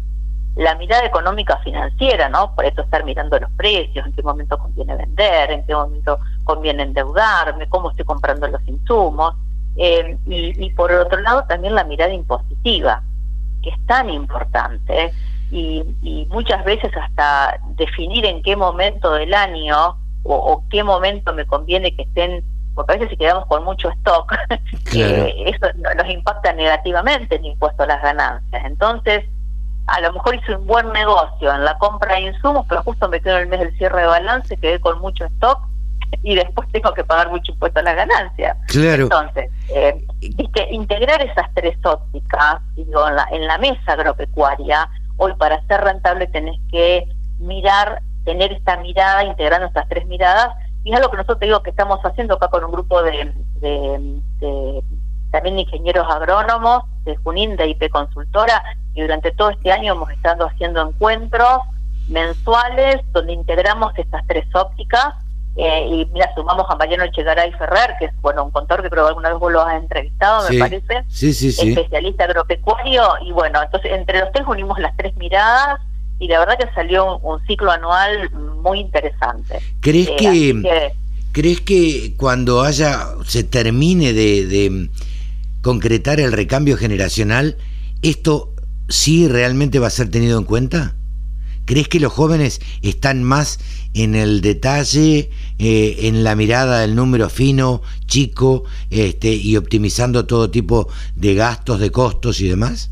la mirada económica financiera, ¿no? Por eso estar mirando los precios, en qué momento conviene vender, en qué momento conviene endeudarme, cómo estoy comprando los insumos, eh, y, y por otro lado también la mirada impositiva, que es tan importante y, muchas veces hasta definir en qué momento del año o, qué momento me conviene que estén, porque a veces si quedamos con mucho stock, eh, eso nos impacta negativamente el impuesto a las ganancias. Entonces, a lo mejor hice un buen negocio en la compra de insumos, pero justo me quedo en el mes del cierre de balance, quedé con mucho stock y después tengo que pagar mucho impuesto a las ganancias. Claro. Entonces, eh, integrar esas tres ópticas digo, en, la, en la mesa agropecuaria hoy para ser rentable tenés que mirar, tener esta mirada, integrando estas tres miradas, y es algo que nosotros te digo que estamos haciendo acá con un grupo de, de, también ingenieros agrónomos de Junín, de IP Consultora, y durante todo este año hemos estado haciendo encuentros mensuales donde integramos estas tres ópticas eh, y mira, sumamos a Mariano Chegaray Ferrer, que es bueno un contador que creo que alguna vez vos lo has entrevistado, me parece. Sí, sí, sí. Especialista agropecuario. Y bueno, entonces entre los tres unimos las tres miradas y la verdad que salió un, ciclo anual muy interesante. ¿Crees eh, que, crees que cuando haya se termine de, de concretar el recambio generacional, esto sí realmente va a ser tenido en cuenta? ¿Crees que los jóvenes están más en el detalle, eh, en la mirada del número fino, chico, este, y optimizando todo tipo de gastos, de costos y demás?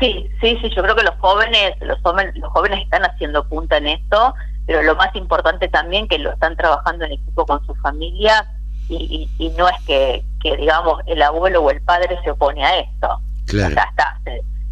Sí, sí, sí, yo creo que los jóvenes, los jóvenes, los jóvenes están haciendo punta en esto, pero lo más importante también que lo están trabajando en equipo con su familia y, no es que, que, digamos, el abuelo o el padre se opone a esto. Claro. O está,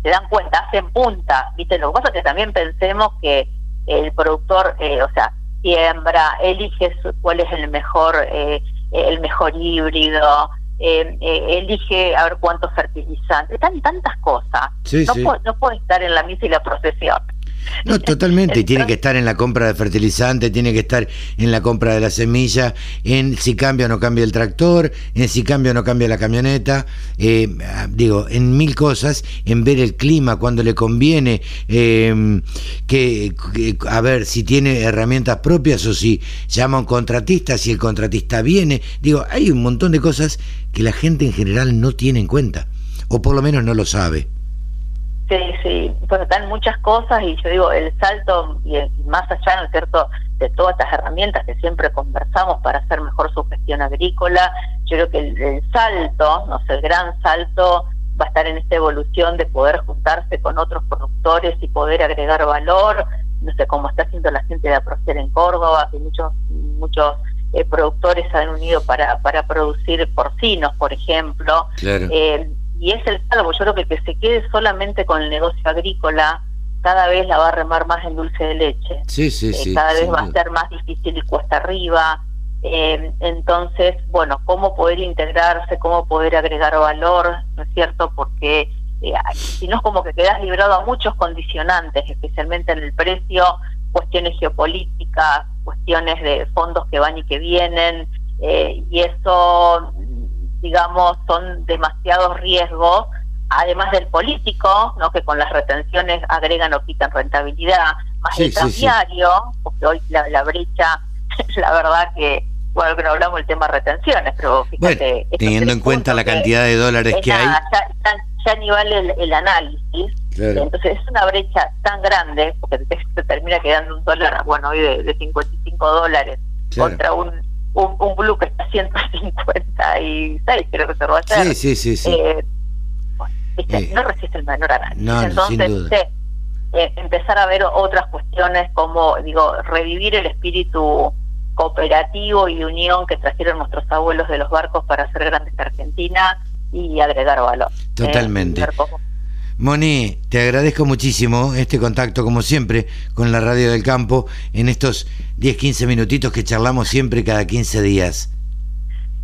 se dan cuenta, hacen punta, ¿viste? Lo que pasa es que también pensemos que el productor, eh, o sea, siembra, elige cuál es el mejor, eh, el mejor híbrido, eh, eh, elige a ver cuántos fertilizantes, están tantas cosas. Sí, no, sí. No puede estar en la misa y la procesión. No, totalmente. Tiene que estar en la compra de fertilizante, tiene que estar en la compra de la semilla, en si cambia o no cambia el tractor, en si cambia o no cambia la camioneta, eh, digo, en mil cosas, en ver el clima cuando le conviene, eh, que, que, a ver si tiene herramientas propias o si llama a un contratista, si el contratista viene. Digo, hay un montón de cosas que la gente en general no tiene en cuenta, o por lo menos no lo sabe. Sí, sí, pues están muchas cosas y yo digo, el salto, y el- más allá, ¿no es cierto?, de todas estas herramientas que siempre conversamos para hacer mejor su gestión agrícola, yo creo que el, el salto, no sé, el gran salto va a estar en esta evolución de poder juntarse con otros productores y poder agregar valor, no sé, como está haciendo la gente de Aprocer en Córdoba, que muchos, muchos eh, productores se han unido para, para producir porcinos, por ejemplo, Claro. eh, y es el salvo. Yo creo que el que se quede solamente con el negocio agrícola cada vez la va a remar más en dulce de leche. Sí, sí, Eh, sí. cada vez va a ser más difícil y cuesta arriba. Eh, entonces, bueno, cómo poder integrarse, cómo poder agregar valor, ¿no es cierto? Porque eh, si no es como que quedas librado a muchos condicionantes, especialmente en el precio, cuestiones geopolíticas, cuestiones de fondos que van y que vienen, eh, y eso, digamos, son demasiados riesgos, además del político, ¿no? que con las retenciones agregan o quitan rentabilidad, más Sí, el sí, sí. cambiario, porque hoy la, la brecha, la verdad que, bueno, que no hablamos del tema retenciones, pero fíjate... Bueno, teniendo en cuenta la cantidad de dólares es que hay. Ya, ya- ya ni vale el, el análisis. Claro. Entonces es una brecha tan grande, porque te, te termina quedando un dólar, bueno, hoy de, de 55 dólares Claro. contra un, un, un blue que está a 156, creo que se va a hacer. Sí, sí, sí, sí. Eh, bueno, viste, Eh, no resiste el menor análisis. no, sin Entonces, duda. eh, empezar a ver otras cuestiones como, digo, revivir el espíritu cooperativo y unión que trajeron nuestros abuelos de los barcos para hacer grande esta Argentina y agregar valor. Totalmente. Moni, te agradezco muchísimo este contacto, como siempre, con la Radio del Campo en estos 10, 15 minutitos que charlamos siempre cada 15 días.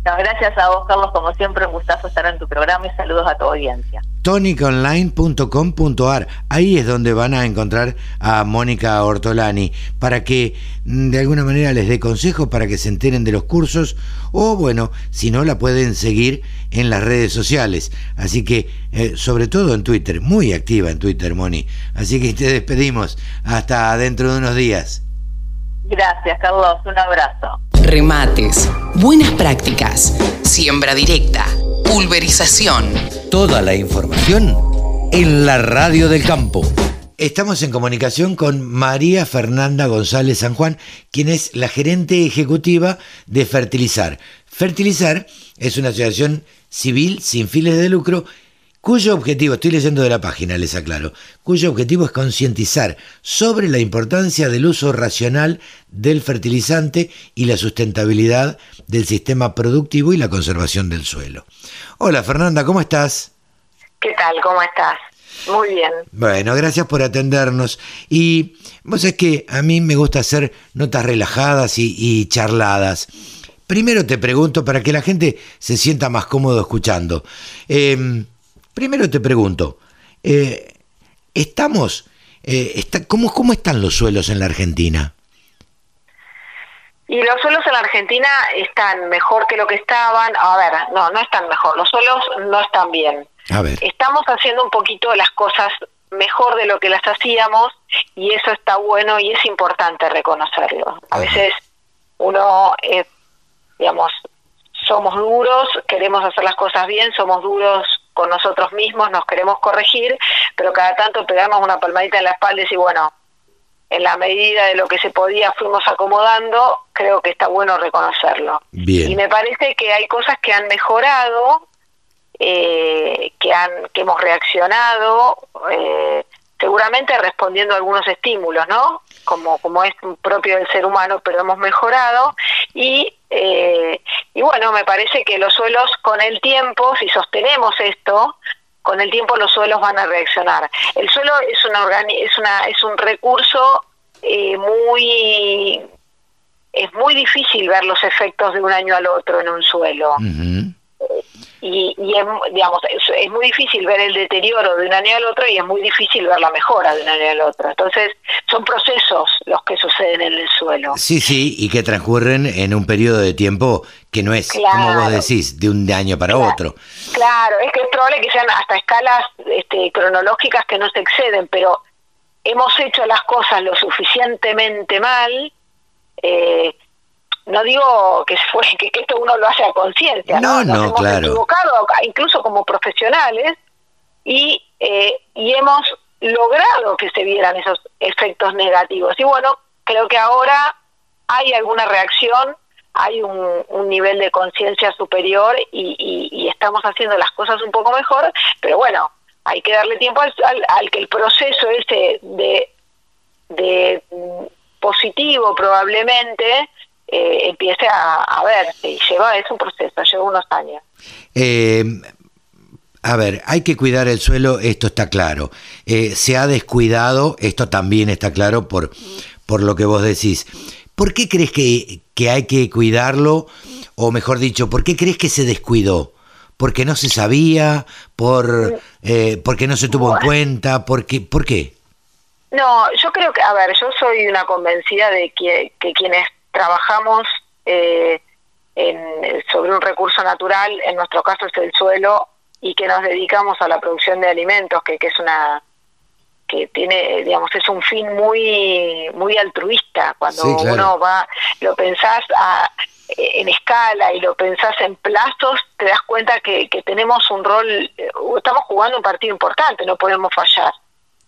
No, gracias a vos, Carlos, como siempre, un gustazo estar en tu programa y saludos a tu audiencia. tonicaonline.com.ar. Ahí es donde van a encontrar a Mónica Ortolani para que mm, de alguna manera les dé consejos para que se enteren de los cursos o bueno, si no la pueden seguir en las redes sociales. Así que eh, sobre todo en Twitter, muy activa en Twitter, Moni. Así que te despedimos hasta dentro de unos días. Gracias, Carlos, un abrazo. Remates, buenas prácticas, siembra directa, pulverización. Toda la información en la Radio del Campo. Estamos en comunicación con María Fernanda González San Juan, quien es la gerente ejecutiva de Fertilizar. Fertilizar es una asociación civil sin fines de lucro cuyo objetivo, estoy leyendo de la página, les aclaro, cuyo objetivo es concientizar sobre la importancia del uso racional del fertilizante y la sustentabilidad del sistema productivo y la conservación del suelo. Hola Fernanda, ¿cómo estás? ¿Qué tal? ¿Cómo estás? Muy bien. Bueno, gracias por atendernos. Y vos es que a mí me gusta hacer notas relajadas y, y charladas. Primero te pregunto, para que la gente se sienta más cómodo escuchando. Eh, primero te pregunto, eh, ¿estamos, eh, está, ¿cómo, ¿cómo están los suelos en la Argentina? Y los suelos en la Argentina están mejor que lo que estaban. A ver, no, no están mejor. Los suelos no están bien. A ver, Estamos haciendo un poquito las cosas mejor de lo que las hacíamos y eso está bueno y es importante reconocerlo. A Ajá. veces uno, eh, digamos, somos duros, queremos hacer las cosas bien, somos duros con nosotros mismos, nos queremos corregir, pero cada tanto pegarnos una palmadita en la espalda y decir, bueno, en la medida de lo que se podía fuimos acomodando, creo que está bueno reconocerlo. Bien. Y me parece que hay cosas que han mejorado, eh, que han que hemos reaccionado, eh, seguramente respondiendo a algunos estímulos, ¿no? Como como es propio del ser humano, pero hemos mejorado y eh, y bueno, me parece que los suelos con el tiempo, si sostenemos esto, con el tiempo los suelos van a reaccionar. El suelo es una organi- es una es un recurso eh, muy es muy difícil ver los efectos de un año al otro en un suelo. Ujú. Y, y es, digamos, es, es muy difícil ver el deterioro de un año al otro y es muy difícil ver la mejora de un año al otro. Entonces, son procesos los que suceden en el suelo. Sí, sí, y que transcurren en un periodo de tiempo que no es, como vos decís, de un año para Claro. otro. Claro, es que es probable que sean hasta escalas este, cronológicas que no se exceden, pero hemos hecho las cosas lo suficientemente mal. eh, no digo que fue que, que esto uno lo hace a conciencia, No, ¿no? Nos no, hemos claro. equivocado, incluso como profesionales, y, eh, y hemos logrado que se vieran esos efectos negativos. Y bueno, creo que ahora hay alguna reacción, hay un, un nivel de conciencia superior y, y- y estamos haciendo las cosas un poco mejor, pero bueno, hay que darle tiempo al, al- al que el proceso ese de, de mm, positivo probablemente eh, empiece a, a verse y lleva, es un proceso, lleva unos años. Eh, a ver, hay que cuidar el suelo, esto está claro. Eh, se ha descuidado, esto también está claro por, por lo que vos decís. ¿Por qué crees que, que hay que cuidarlo? O mejor dicho, ¿por qué crees que se descuidó? ¿Porque no se sabía? ¿Por, eh, ¿Porque no se tuvo en cuenta? ¿Por qué? ¿Por qué? No, yo creo que, a ver, yo soy una convencida de que, que quienes trabajamos eh, en- sobre un recurso natural, en nuestro caso es el suelo, y que nos dedicamos a la producción de alimentos, que, que es una que tiene, digamos, es un fin muy muy altruista. Cuando Sí, claro. uno va, lo pensás a- en escala y lo pensás en plazos, te das cuenta que, que tenemos un rol, eh, estamos jugando un partido importante, no podemos fallar.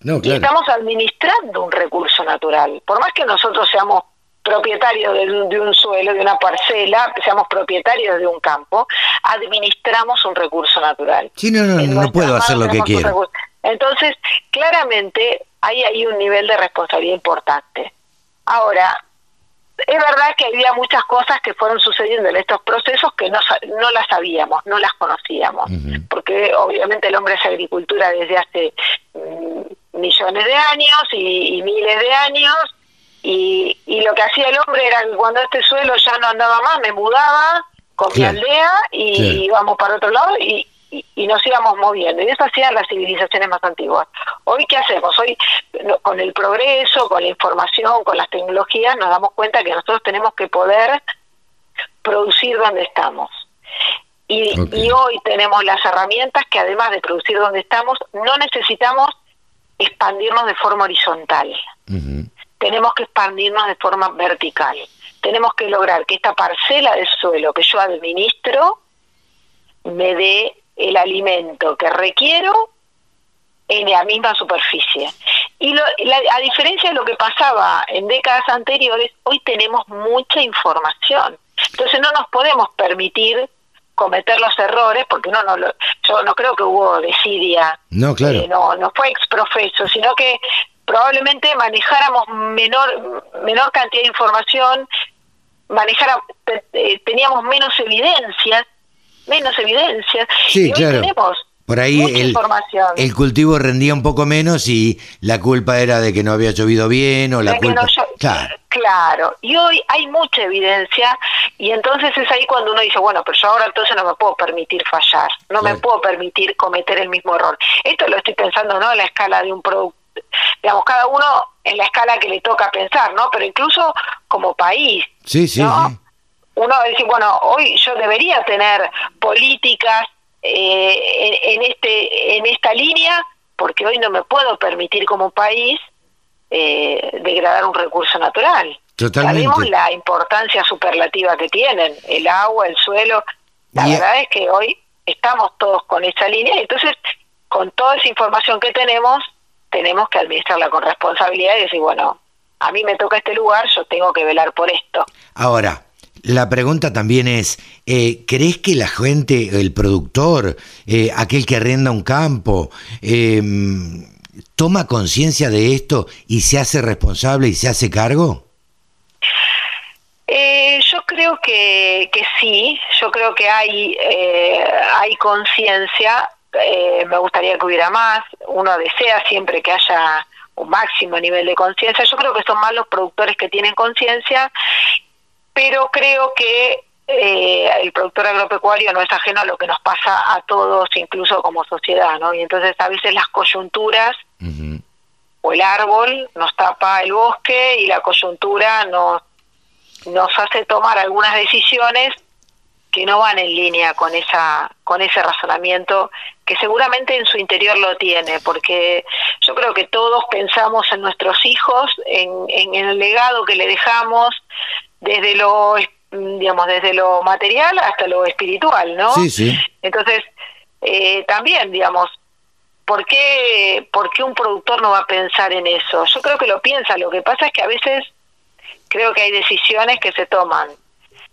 No, Y estamos administrando un recurso natural. Por más que nosotros seamos propietarios de un, de un suelo, de una parcela, seamos propietarios de un campo, administramos un recurso natural. Sí, no, no, no puedo hacer lo que quiero. Entonces, claramente hay ahí un nivel de responsabilidad importante. Ahora, es verdad que había muchas cosas que fueron sucediendo en estos procesos que no, no las sabíamos, no las conocíamos, porque obviamente el hombre hace agricultura desde hace mm, millones de años y, y miles de años, y, y lo que hacía el hombre era que cuando este suelo ya no andaba más, me mudaba con Claro. mi aldea y Claro. íbamos para otro lado y, y, y nos íbamos moviendo. Y eso hacían las civilizaciones más antiguas. Hoy, ¿qué hacemos? Hoy, con el progreso, con la información, con las tecnologías, nos damos cuenta que nosotros tenemos que poder producir donde estamos. Y, hoy tenemos las herramientas que además de producir donde estamos, no necesitamos expandirnos de forma horizontal Ujú. Tenemos que expandirnos de forma vertical. Tenemos que lograr que esta parcela de suelo que yo administro me dé el alimento que requiero en la misma superficie. Y lo- la- a diferencia de lo que pasaba en décadas anteriores, hoy tenemos mucha información. Entonces no nos podemos permitir cometer los errores, porque no, no lo- yo no creo que hubo desidia No, claro. eh, no, no fue exprofeso, sino que probablemente manejáramos menor menor cantidad de información, manejara, te- eh, teníamos menos evidencias, menos evidencias. Sí, y hoy claro. tenemos Por ahí mucha el, información. el cultivo rendía un poco menos y la culpa era de que no había llovido bien o la De culpa... no yo- Claro. Claro, y hoy hay mucha evidencia y entonces es ahí cuando uno dice, bueno, pero yo ahora entonces no me puedo permitir fallar, no me puedo permitir cometer el mismo error. Esto lo estoy pensando, ¿no? En la escala de un producto, digamos, cada uno en la escala que le toca pensar, ¿no? Pero incluso como país, Sí, sí, ¿no? sí. uno dice, bueno, hoy yo debería tener políticas eh, en, en este en esta línea porque hoy no me puedo permitir como país eh, degradar un recurso natural. Totalmente. Sabemos la importancia superlativa que tienen, el agua, el suelo. La Y- verdad es que hoy estamos todos con esa línea, entonces con toda esa información que tenemos, tenemos que administrarla con responsabilidad y decir, bueno, a mí me toca este lugar, yo tengo que velar por esto. Ahora, la pregunta también es, eh, ¿crees que la gente, el productor, eh, aquel que arrenda un campo, eh, toma conciencia de esto y se hace responsable y se hace cargo? Eh, yo creo que, que sí, yo creo que hay, hay conciencia, eh, me gustaría que hubiera más, uno desea siempre que haya un máximo nivel de conciencia, yo creo que son más los productores que tienen conciencia, pero creo que eh, el productor agropecuario no es ajeno a lo que nos pasa a todos, incluso como sociedad, ¿no? Y entonces a veces las coyunturas o el árbol nos tapa el bosque y la coyuntura nos, nos hace tomar algunas decisiones que no van en línea con esa con ese razonamiento que seguramente en su interior lo tiene porque yo creo que todos pensamos en nuestros hijos en, en el legado que le dejamos desde lo digamos desde lo material hasta lo espiritual no Sí, sí. entonces eh, también digamos ¿por qué, ¿por qué un productor no va a pensar en eso? Yo creo que lo piensa, lo que pasa es que a veces creo que hay decisiones que se toman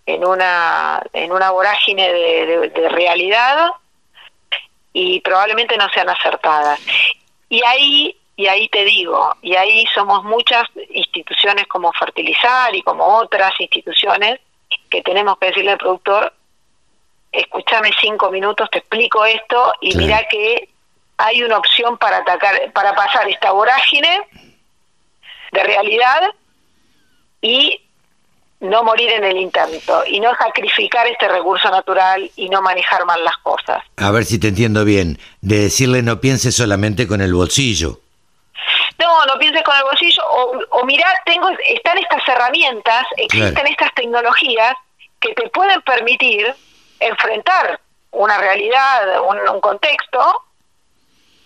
en una, en una vorágine de, de- de realidad y probablemente no sean acertadas. Y ahí, y ahí te digo, y ahí somos muchas instituciones como Fertilizar y como otras instituciones que tenemos que decirle al productor, escúchame cinco minutos, te explico esto y mira que hay una opción para atacar, para pasar esta vorágine de realidad y no morir en el intento y no sacrificar este recurso natural y no manejar mal las cosas. A ver si te entiendo bien. De decirle no piense solamente con el bolsillo. No, no pienses con el bolsillo o, o mirá, tengo, están estas herramientas, existen Claro. estas tecnologías que te pueden permitir enfrentar una realidad, un, un contexto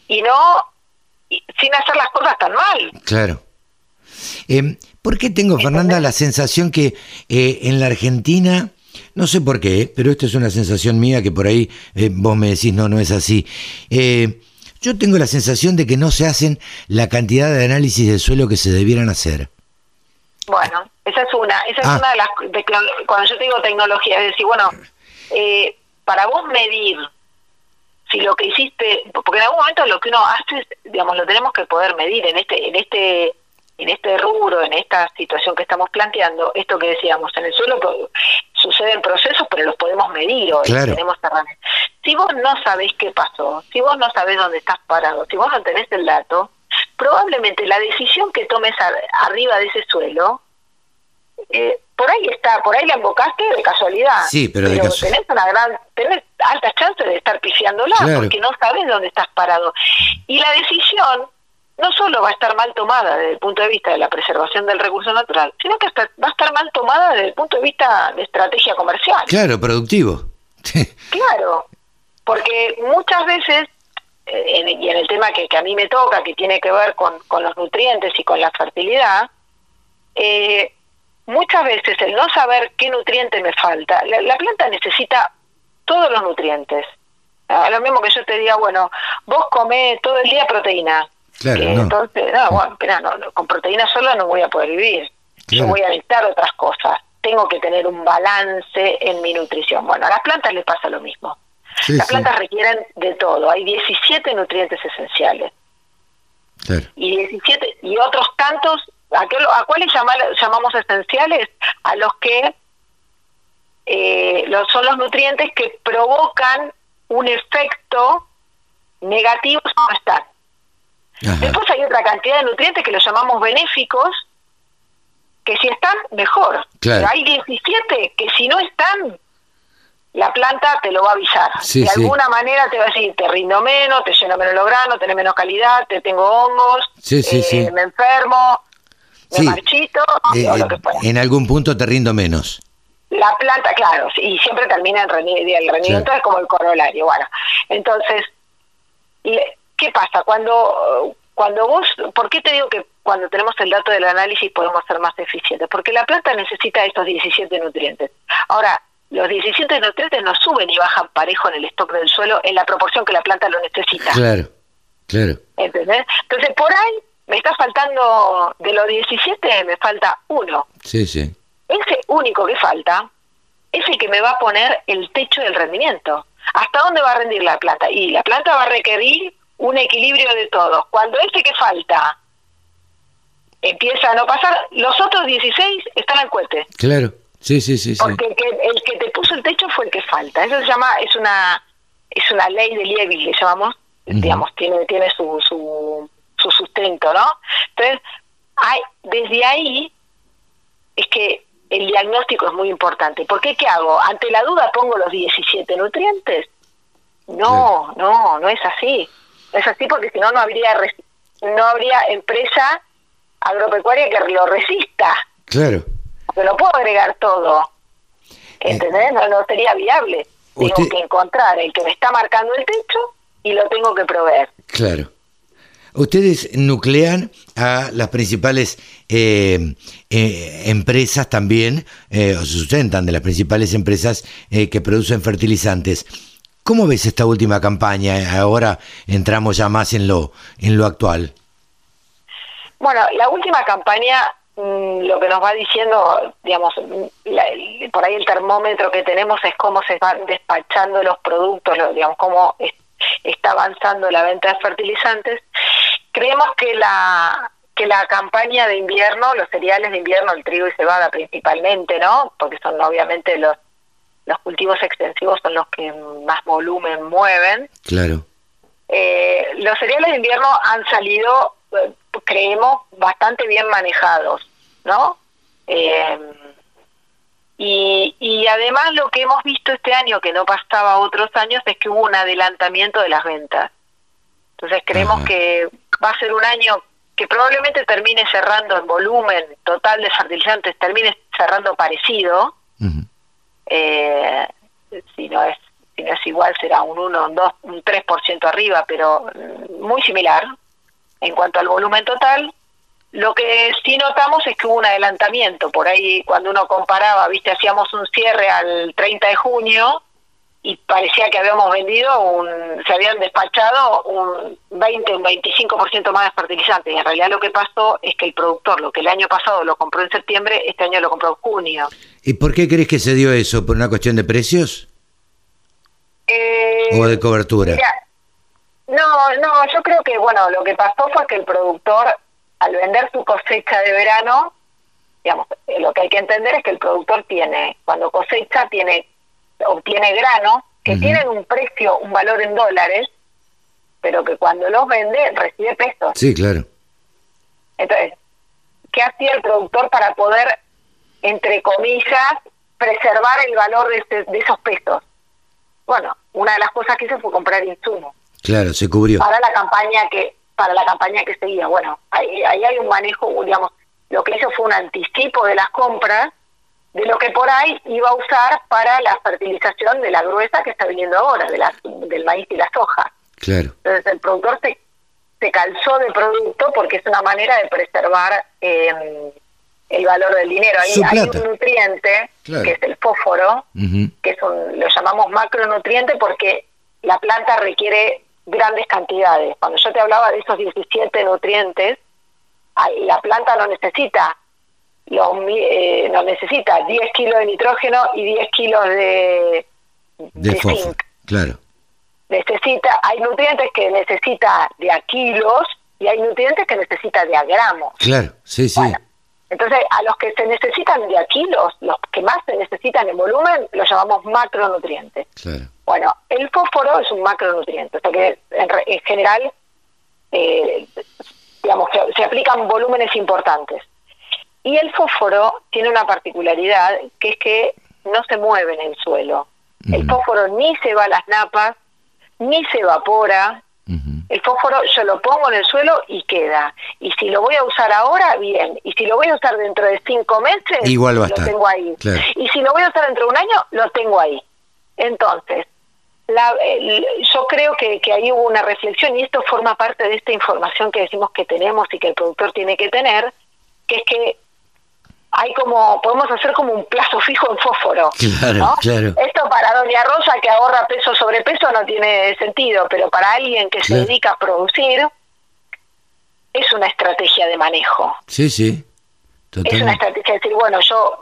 y no y- sin hacer las cosas tan mal. Claro. Eh, ¿Por qué tengo, Fernanda, la sensación que eh, en la Argentina, no sé por qué, pero esto es una sensación mía que por ahí eh, vos me decís, no, no es así. Eh, yo tengo la sensación de que no se hacen la cantidad de análisis del suelo que se debieran hacer. Bueno, esa es una, esa Ah. es una de las, de cuando yo te digo tecnología, es decir, bueno, eh, para vos medir si lo que hiciste, porque en algún momento lo que uno hace, digamos, lo tenemos que poder medir en este, en este, en este rubro, en esta situación que estamos planteando, esto que decíamos, en el suelo suceden procesos, pero los podemos medir hoy, Claro. tenemos herramientas. Si vos no sabés qué pasó, si vos no sabés dónde estás parado, si vos no tenés el dato, probablemente la decisión que tomes a- arriba de ese suelo, eh, por ahí está, por ahí la invocaste de casualidad. Sí, pero de casu- tenés una gran, tenés altas chances de estar pifiándola Claro. porque no sabes dónde estás parado. Y la decisión no solo va a estar mal tomada desde el punto de vista de la preservación del recurso natural, sino que hasta va a estar mal tomada desde el punto de vista de estrategia comercial. Claro, productivo. Claro, porque muchas veces, eh, en- y en el tema que, que a mí me toca, que tiene que ver con, con los nutrientes y con la fertilidad, eh, muchas veces el no saber qué nutriente me falta, la, la planta necesita todos los nutrientes. Ah, lo mismo que yo te diga, bueno, vos comés todo el día proteína. Claro, Que no. Entonces, no, bueno, no, con proteína sola no voy a poder vivir. Yo voy a necesitar otras cosas. Tengo que tener un balance en mi nutrición. Bueno, a las plantas les pasa lo mismo. Sí, Las sí, plantas requieren de todo. Hay 17 nutrientes esenciales claro. y 17 y otros tantos. ¿A, qué- a cuáles llama- llamamos esenciales? A los que eh, los, son los nutrientes que provocan un efecto negativo están. Ajá. Después hay otra cantidad de nutrientes que los llamamos benéficos, que si están, mejor. Claro. Pero hay 17 que si no están, la planta te lo va a avisar. Sí, de sí. alguna manera te va a decir, te rindo menos, te lleno menos los granos, tenés menos calidad, te tengo hongos, Sí, eh, me enfermo, me marchito, Eh, o lo eh, que fuera. en algún punto te rindo menos. La planta, claro, y siempre termina en el rendimiento, Claro. es como el corolario. Bueno, entonces, le- ¿qué pasa? Cuando, cuando vos, ¿por qué te digo que cuando tenemos el dato del análisis podemos ser más eficientes? Porque la planta necesita estos 17 nutrientes. Ahora, los 17 nutrientes no suben y bajan parejo en el stock del suelo en la proporción que la planta lo necesita. Claro, claro. ¿Entendés? Entonces, por ahí me está faltando, de los 17, me falta uno. Sí, sí. Ese único que falta es el que me va a poner el techo del rendimiento. ¿Hasta dónde va a rendir la planta? Y la planta va a requerir un equilibrio de todos. Cuando ese que falta empieza a no pasar, los otros 16 están al cohete. Claro. Sí, sí, sí, sí. Porque el que, el que te puso el techo fue el que falta. Eso se llama, es una es una ley de Liebig, le llamamos, digamos, tiene tiene su, su, su sustento, ¿no? Entonces, hay, desde ahí es que el diagnóstico es muy importante. ¿Por qué qué hago? Ante la duda pongo los 17 nutrientes. No, no, no es así. No es así porque si no no habría no habría empresa agropecuaria que lo resista. Claro. Porque no puedo agregar todo. ¿Entendés? No, no sería viable. Tengo que encontrar el que me está marcando el techo y lo tengo que proveer. Claro. Ustedes nuclean a las principales eh, eh, empresas también, eh, o se sustentan de las principales empresas que producen fertilizantes. ¿Cómo ves esta última campaña? Ahora entramos ya más en lo, en lo actual. Bueno, la última campaña mm, lo que nos va diciendo, digamos, por ahí el termómetro que tenemos es cómo se van despachando los productos, digamos, cómo está avanzando la venta de fertilizantes. Creemos que la que la campaña de invierno, los cereales de invierno, el trigo y cebada principalmente, ¿no? Porque son obviamente los los cultivos extensivos son los que más volumen mueven. Claro. Eh, los cereales de invierno han salido, eh, creemos, bastante bien manejados, ¿no? Eh, y, y además lo que hemos visto este año, que no pasaba otros años, es que hubo un adelantamiento de las ventas. Entonces creemos que va a ser un año que probablemente termine cerrando en volumen total de fertilizantes, termine cerrando parecido. Eh, si no es si no es igual será un 1, un 2, un 3% arriba, pero muy similar en cuanto al volumen total. Lo que sí notamos es que hubo un adelantamiento. Por ahí, cuando uno comparaba, viste, hacíamos un cierre al 30 de junio y parecía que habíamos vendido, un, se habían despachado un 20, un 25% más de fertilizantes. Y en realidad lo que pasó es que el productor, lo que el año pasado lo compró en septiembre, este año lo compró en junio. ¿Y por qué crees que se dio eso? ¿Por una cuestión de precios? Eh, ¿O de cobertura? no, no, yo creo que, bueno, lo que pasó fue que el productor al vender su cosecha de verano, digamos, lo que hay que entender es que el productor tiene, cuando cosecha, tiene obtiene granos que tienen un precio, un valor en dólares, pero que cuando los vende recibe pesos. Sí, claro. Entonces, ¿qué hacía el productor para poder, entre comillas, preservar el valor de, este, de esos pesos? Bueno, una de las cosas que hizo fue comprar insumos. Claro, se cubrió. Para la campaña que para la campaña que seguía. Bueno, ahí, ahí hay un manejo, digamos, lo que hizo fue un anticipo de las compras de lo que por ahí iba a usar para la fertilización de la gruesa que está viniendo ahora, de la, del maíz y la soja. Claro. Entonces el productor se, se calzó de producto porque es una manera de preservar eh, el valor del dinero. Ahí hay un nutriente, que es el fósforo, que es un, lo llamamos macronutriente porque la planta requiere grandes cantidades. Cuando yo te hablaba de esos 17 nutrientes, la planta no necesita los, eh, no necesita 10 kilos de nitrógeno y 10 kilos de, de, zinc. Claro. Necesita, hay nutrientes que necesita de a kilos y hay nutrientes que necesita de a gramos. Claro, sí, sí. entonces, a los que se necesitan de a kilos, los que más se necesitan en volumen, los llamamos macronutrientes. Claro. Bueno, el fósforo es un macronutriente, o sea que en, en general, eh, digamos, se, se aplican volúmenes importantes. Y el fósforo tiene una particularidad, que es que no se mueve en el suelo. El fósforo ni se va a las napas, ni se evapora. El fósforo yo lo pongo en el suelo y queda. Y si lo voy a usar ahora, bien. Y si lo voy a usar dentro de cinco meses, Igual va a lo estar. tengo ahí. Claro. Y si lo voy a usar dentro de un año, lo tengo ahí. Entonces, la, el- yo creo que, que ahí hubo una reflexión y esto forma parte de esta información que decimos que tenemos y que el productor tiene que tener, que es que hay como, podemos hacer como un plazo fijo en fósforo. Claro, ¿no? claro. Esto para Doña Rosa que ahorra peso sobre peso no tiene sentido, pero para alguien que se dedica a producir es una estrategia de manejo. Sí, sí. Es una Totalmente. estrategia de decir, bueno, yo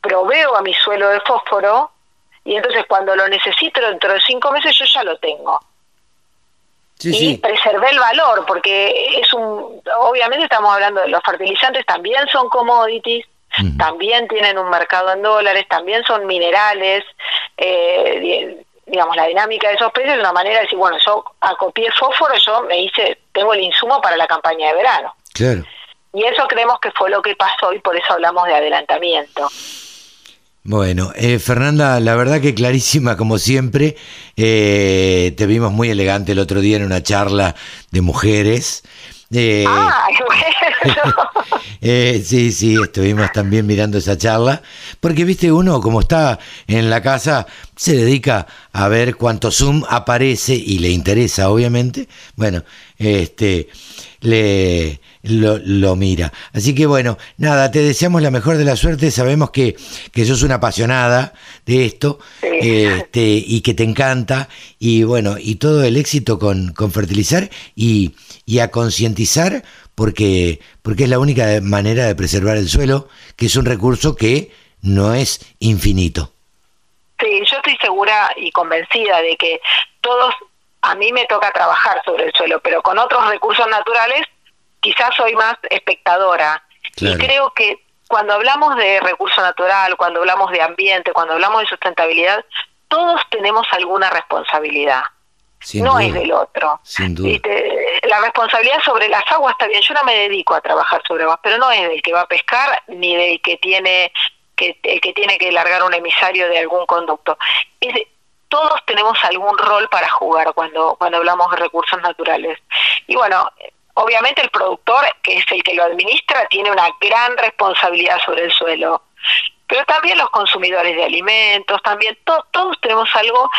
proveo a mi suelo de fósforo y entonces cuando lo necesito dentro de cinco meses yo ya lo tengo. Sí, y sí. preservé el valor, porque es un, obviamente estamos hablando de los fertilizantes, también son commodities, también tienen un mercado en dólares, también son minerales, eh, di- digamos, la dinámica de esos precios es una manera de decir, bueno, yo acopié fósforo, yo me hice, tengo el insumo para la campaña de verano. Claro. Y eso creemos que fue lo que pasó y por eso hablamos de adelantamiento. Bueno, eh, Fernanda, la verdad que clarísima como siempre. Eh, te vimos muy elegante el otro día en una charla de mujeres. Eh, bueno. eh, sí, sí, estuvimos también mirando esa charla, porque viste, uno como está en la casa, se dedica a ver cuánto Zoom aparece y le interesa, obviamente. Bueno, este, le, lo, lo, mira. Así que bueno, nada, te deseamos la mejor de la suerte. Sabemos que, que sos una apasionada de esto Sí. este, y que te encanta. Y bueno, y todo el éxito con, con fertilizar y, y a concientizar porque, porque es la única manera de preservar el suelo, que es un recurso que no es infinito. Sí, yo estoy segura y convencida de que todos, a mí me toca trabajar sobre el suelo, pero con otros recursos naturales quizás soy más espectadora. Claro. Y creo que cuando hablamos de recurso natural, cuando hablamos de ambiente, cuando hablamos de sustentabilidad, todos tenemos alguna responsabilidad. Sin no duda, es del otro. Sin duda. ¿Viste? La responsabilidad sobre las aguas está bien. Yo no me dedico a trabajar sobre aguas, pero no es del que va a pescar ni del que tiene que el que tiene que largar un emisario de algún conducto. Es de- todos tenemos algún rol para jugar cuando cuando hablamos de recursos naturales. Y bueno, obviamente el productor, que es el que lo administra, tiene una gran responsabilidad sobre el suelo. Pero también los consumidores de alimentos, también to- todos tenemos algo,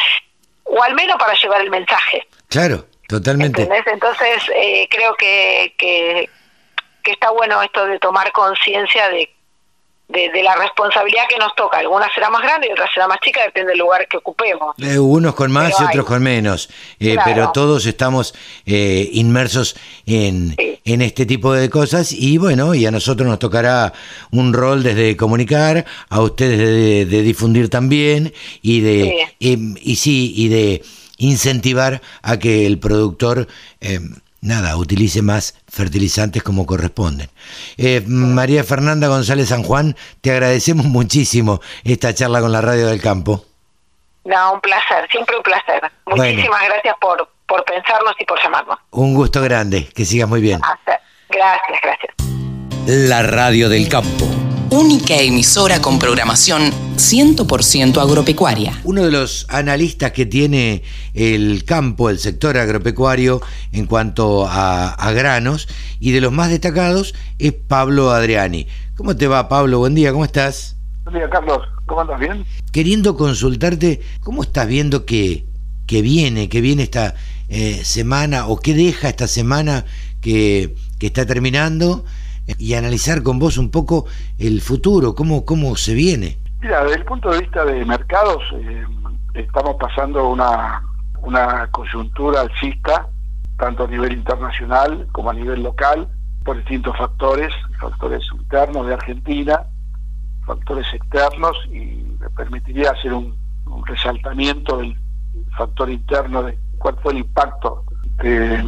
o al menos para llevar el mensaje. Claro, totalmente. ¿Entendés? Entonces, eh, creo que, que, que está bueno esto de tomar conciencia de, de, de la responsabilidad que nos toca. Algunas será más grande y otras será más chica, depende del lugar que ocupemos. Eh, unos con más Pero y hay. otros con menos, Eh, Claro. pero todos estamos eh, inmersos en, Sí. en este tipo de cosas y bueno, y a nosotros nos tocará un rol desde comunicar, a ustedes de, de difundir también y de em, y sí y de incentivar a que el productor em, nada utilice más fertilizantes como corresponden. Eh, María Fernanda González San Juan, te agradecemos muchísimo esta charla con la Radio del Campo. No, un placer, siempre un placer. Bueno. Muchísimas gracias por, por pensarnos y por llamarnos. Un gusto grande, que sigas muy bien. Hasta- Gracias, gracias. La Radio del Campo. Única emisora con programación 100% agropecuaria. Uno de los analistas que tiene el campo, el sector agropecuario en cuanto a, a granos y de los más destacados es Pablo Adriani. ¿Cómo te va Pablo? Buen día, ¿cómo estás? Buen día, Carlos. ¿Cómo andas? ¿Bien? Queriendo consultarte, ¿cómo estás viendo que, que viene, que viene esta eh, semana o qué deja esta semana que, que está terminando y analizar con vos un poco el futuro, cómo, cómo se viene? Mira, desde el punto de vista de mercados, eh, estamos pasando una, una coyuntura alcista, tanto a nivel internacional como a nivel local, por distintos factores, factores internos de Argentina, factores externos, y me permitiría hacer un, un resaltamiento del factor interno de cuál fue el impacto de-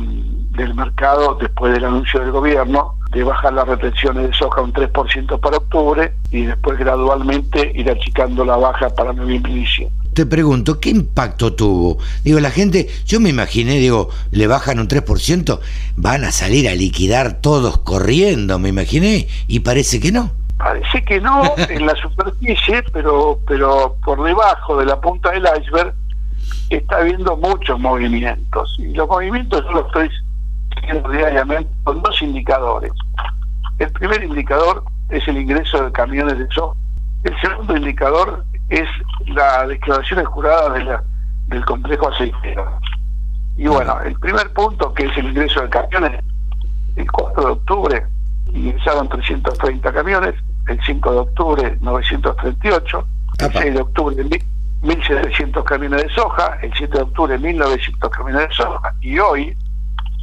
del mercado después del anuncio del gobierno de bajar las retenciones de soja un 3% para octubre y después gradualmente ir achicando la baja para noviembre y diciembre. Te pregunto, ¿qué impacto tuvo? Digo, la gente, yo me imaginé, digo, le bajan un 3%, van a salir a liquidar todos corriendo, me imaginé, y parece que no. Parece que no en la superficie, pero, pero por debajo de la punta del iceberg está habiendo muchos movimientos. Y los movimientos yo los estoy siguiendo diariamente con dos indicadores. El primer indicador es el ingreso de camiones de soja. El segundo indicador es la declaración jurada de la, del complejo aceitero. Y bueno, el primer punto, que es el ingreso de camiones, el 4 de octubre ingresaron 330 camiones, el 5 de octubre 938, el Apa. 6 de octubre mil- 1.700 camiones de soja, el 7 de octubre 1.900 camiones de soja y hoy,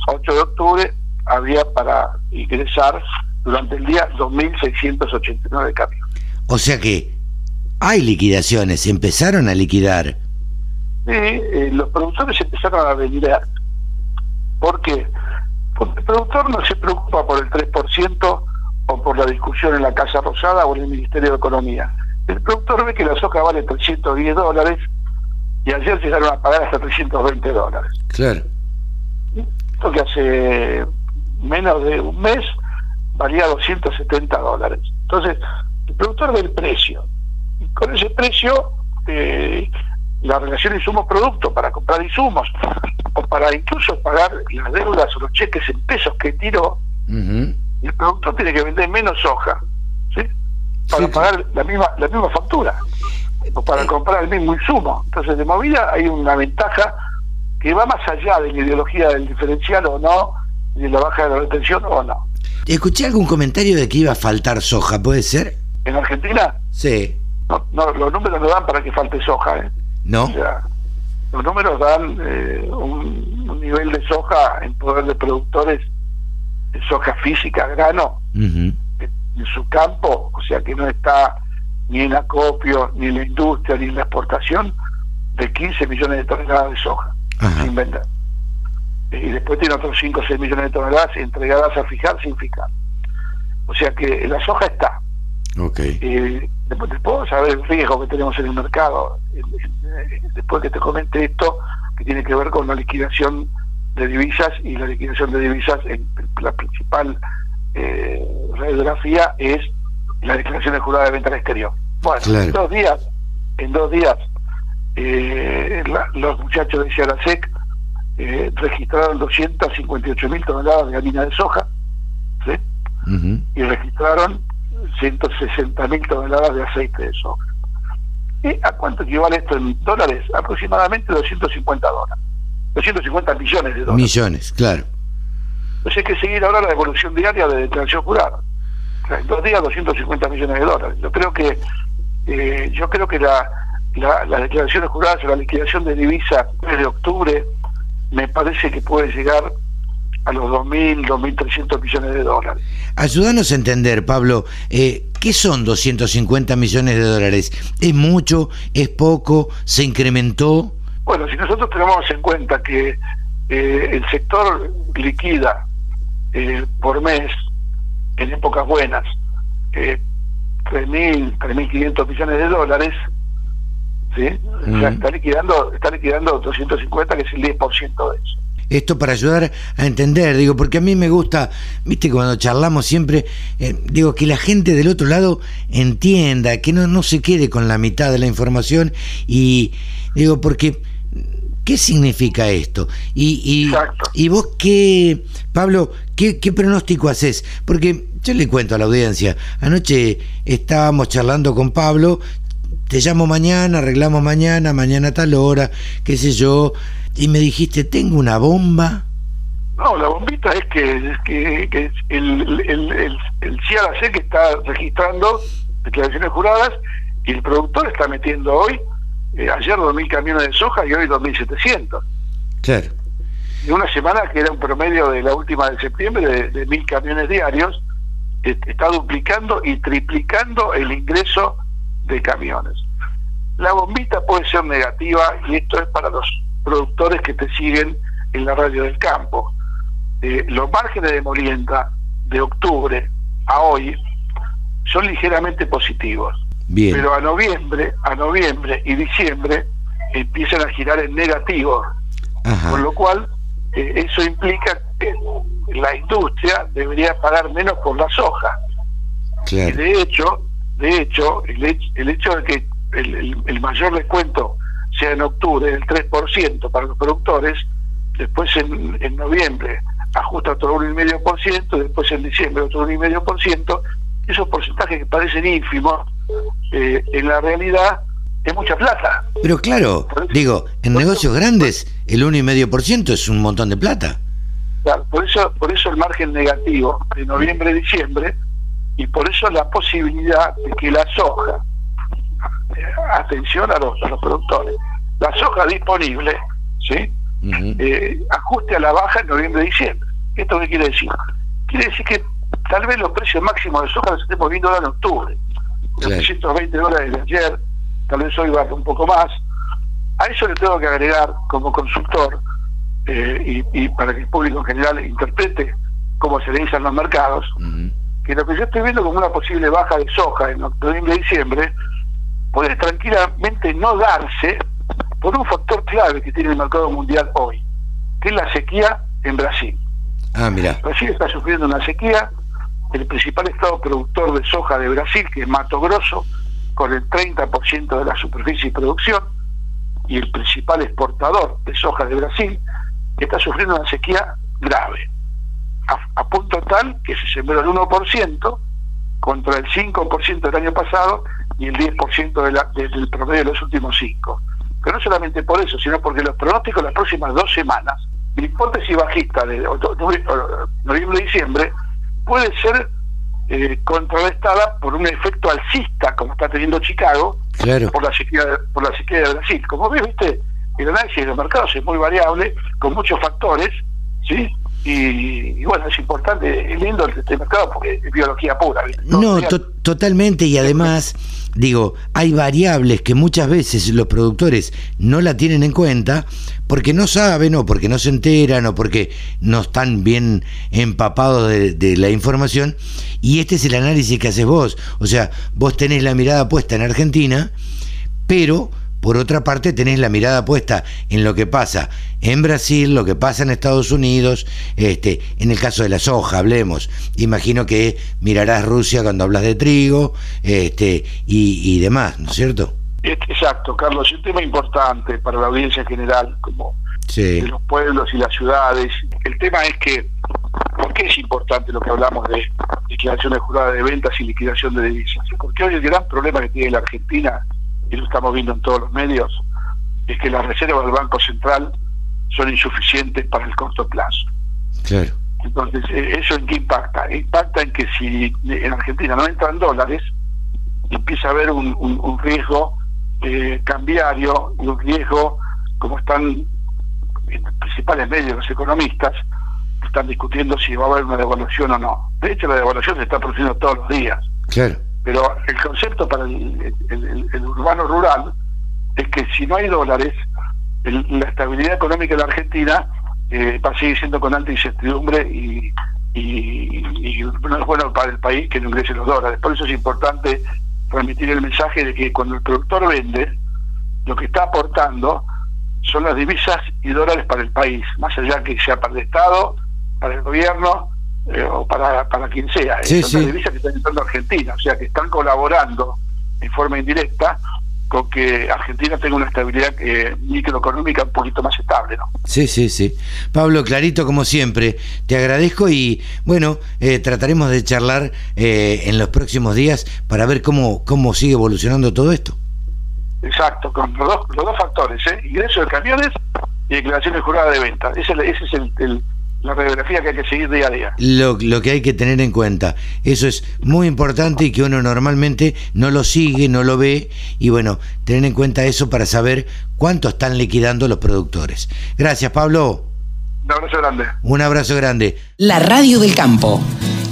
8 de octubre, había para ingresar durante el día 2.689 camiones. O sea que hay liquidaciones, empezaron a liquidar. Y eh, los productores empezaron a vender. ¿Por qué? Porque el productor no se preocupa por el 3% o por la discusión en la Casa Rosada o en el Ministerio de Economía. El productor ve que la soja vale 310 dólares y ayer llegaron a pagar hasta 320 dólares. Claro. Esto que hace menos de un mes valía 270 dólares. Entonces, el productor del precio. Y con ese precio, eh, la relación insumo-producto para comprar insumos o para incluso pagar las deudas o los cheques en pesos que tiró, el productor tiene que vender menos soja, ¿sí? Para pagar la misma la misma factura o para comprar el mismo insumo. Entonces, de movida hay una ventaja que va más allá de la ideología del diferencial o no, de la baja de la retención o no. Escuché algún comentario de que iba a faltar soja, ¿puede ser? ¿En Argentina? Sí. No, los números no dan para que falte soja, ¿eh? ¿No? O sea, los números dan eh, un, nivel de soja en poder de productores de soja física, grano, en, su campo, o sea que no está ni en acopio, ni en la industria, ni en la exportación, de 15 millones de toneladas de soja sin vender. Y después tiene otros 5 o 6 millones de toneladas entregadas a fijar sin fijar. O sea que la soja está. Okay. Eh, después, puedo saber el riesgo que tenemos en el mercado. Después que te comente esto, que tiene que ver con la liquidación de divisas y la liquidación de divisas, en, la principal eh, radiografía es la declaración de jurada de venta al exterior. Bueno, en dos días, en dos días, eh, los muchachos de Ciarasec eh, registraron 258 mil toneladas de harina de soja, ¿sí? y registraron 160 mil toneladas de aceite de soja. ¿Y ¿A cuánto equivale esto en dólares? Aproximadamente 250 dólares. 250 millones de dólares. Millones, claro. Entonces hay que seguir ahora la evolución diaria de declaración jurada. en dos días 250 millones de dólares. Yo creo que eh, yo creo que la, la, las declaraciones juradas o la liquidación de divisas de octubre me parece que puede llegar a los 2.000, 2.300 millones de dólares. Ayúdanos a entender, Pablo, eh, ¿qué son 250 millones de dólares? ¿Es mucho? ¿Es poco? ¿Se incrementó? Bueno, si nosotros tenemos en cuenta que eh, el sector liquida eh, por mes, en épocas buenas, eh, 3.000, 3.500 millones de dólares, ¿sí? está liquidando está liquidando 250, que es el 10% de eso. Esto para ayudar a entender, digo, porque a mí me gusta, viste, cuando charlamos siempre, eh, digo, que la gente del otro lado entienda, que no, no se quede con la mitad de la información y, digo, porque ¿Qué significa esto? Y, y, vos qué, Pablo, qué, qué pronóstico haces? Porque yo le cuento a la audiencia, anoche estábamos charlando con Pablo, te llamo mañana, arreglamos mañana, mañana a tal hora, qué sé yo, y me dijiste, tengo una bomba. No, la bombita es que, que, que el, el, el, el que está registrando declaraciones juradas y el productor está metiendo hoy, eh, ayer 2.000 camiones de soja y hoy 2.700. Claro. Y una semana que era un promedio de la última de septiembre de, de 1.000 camiones diarios, está duplicando y triplicando el ingreso de camiones. La bombita puede ser negativa y esto es para los productores que te siguen en la radio del campo. Eh, los márgenes de molienda de octubre a hoy son ligeramente positivos. Pero a noviembre, a noviembre y diciembre empiezan a girar en negativo. Con lo cual, eh, eso implica que la industria debería pagar menos por la soja. Y de hecho, de hecho, el, el hecho de que el, mayor descuento sea en octubre del 3% para los productores, después en, en noviembre ajusta otro 1,5%, después en diciembre otro 1,5%, esos porcentajes que parecen ínfimos, eh, en la realidad es mucha plata. Pero claro, digo, en negocios grandes el 1,5% es un montón de plata. Claro, por eso, por eso el margen negativo de noviembre-diciembre y por eso la posibilidad de que la soja, atención a los, a los productores, la soja disponible, ¿sí? Eh, ajuste a la baja en noviembre-diciembre. ¿Esto qué quiere decir? Quiere decir que tal vez los precios máximos de soja los estemos viendo ahora en octubre. Los 320 dólares de ayer, tal vez hoy va un poco más. A eso le tengo que agregar como consultor eh, y, para que el público en general interprete cómo se realizan los mercados, que lo que yo estoy viendo como una posible baja de soja en noviembre y diciembre puede tranquilamente no darse por un factor clave que tiene el mercado mundial hoy, que es la sequía en Brasil. Ah, mira. Brasil está sufriendo una sequía el principal estado productor de soja de Brasil, que es Mato Grosso, con el 30% de la superficie de producción, y el principal exportador de soja de Brasil, que está sufriendo una sequía grave, a, punto tal que se sembró el 1% contra el 5% del año pasado y el 10% de la, del promedio de los últimos cinco. Pero no solamente por eso, sino porque los pronósticos de las próximas dos semanas, la hipótesis bajista de noviembre-diciembre, puede ser eh, contrarrestada por un efecto alcista, como está teniendo Chicago, por, la sequía, por la sequía de Brasil. Como ves, viste, el análisis de los mercados es muy variable, con muchos factores, ¿sí? Y, bueno, es importante, es lindo este mercado porque es biología pura. No, totalmente, y además, digo, hay variables que muchas veces los productores no la tienen en cuenta porque no saben o porque no se enteran o porque no están bien empapados de, de la información. Y este es el análisis que haces vos. O sea, vos tenés la mirada puesta en Argentina, pero por otra parte, tenés la mirada puesta en lo que pasa en Brasil, lo que pasa en Estados Unidos, este, en el caso de la soja, hablemos. Imagino que mirarás Rusia cuando hablas de trigo, este, y, demás, ¿no es cierto? Exacto, Carlos, es un tema importante para la audiencia general, como de los pueblos y las ciudades. El tema es que, ¿por qué es importante lo que hablamos de liquidación de jurada de ventas y liquidación de divisas? Porque hoy el gran problema que tiene la Argentina y lo estamos viendo en todos los medios, es que las reservas del Banco Central son insuficientes para el corto plazo. Claro. Entonces, eh, ¿eso en qué impacta? Impacta en que si en Argentina no entran dólares, empieza a haber un, riesgo eh, cambiario y un riesgo, como están en los principales medios los economistas, están discutiendo si va a haber una devaluación o no. De hecho, la devaluación se está produciendo todos los días. Claro. Pero el concepto para el, urbano rural es que si no hay dólares, la estabilidad económica de la Argentina eh, va a seguir siendo con alta incertidumbre y, no es bueno para el país que no ingresen los dólares. Por eso es importante transmitir el mensaje de que cuando el productor vende, lo que está aportando son las divisas y dólares para el país, más allá que sea para el Estado, para el gobierno eh, o para, para quien sea. Sí, Son divisas que están entrando a Argentina, o sea que están colaborando en forma indirecta con que Argentina tenga una estabilidad eh, microeconómica un poquito más estable, ¿no? Sí, sí, sí. Pablo, clarito como siempre, te agradezco y bueno, eh, trataremos de charlar en los próximos días para ver cómo, cómo sigue evolucionando todo esto. Exacto, con los dos, los dos factores, ¿eh? ingreso de camiones y declaraciones juradas de venta. Ese, ese es el la radiografía que hay que seguir día a día. Lo, lo, que hay que tener en cuenta. Eso es muy importante y que uno normalmente no lo sigue, no lo ve. Y bueno, tener en cuenta eso para saber cuánto están liquidando los productores. Gracias, Pablo. Un abrazo grande. Un abrazo grande. La radio del campo.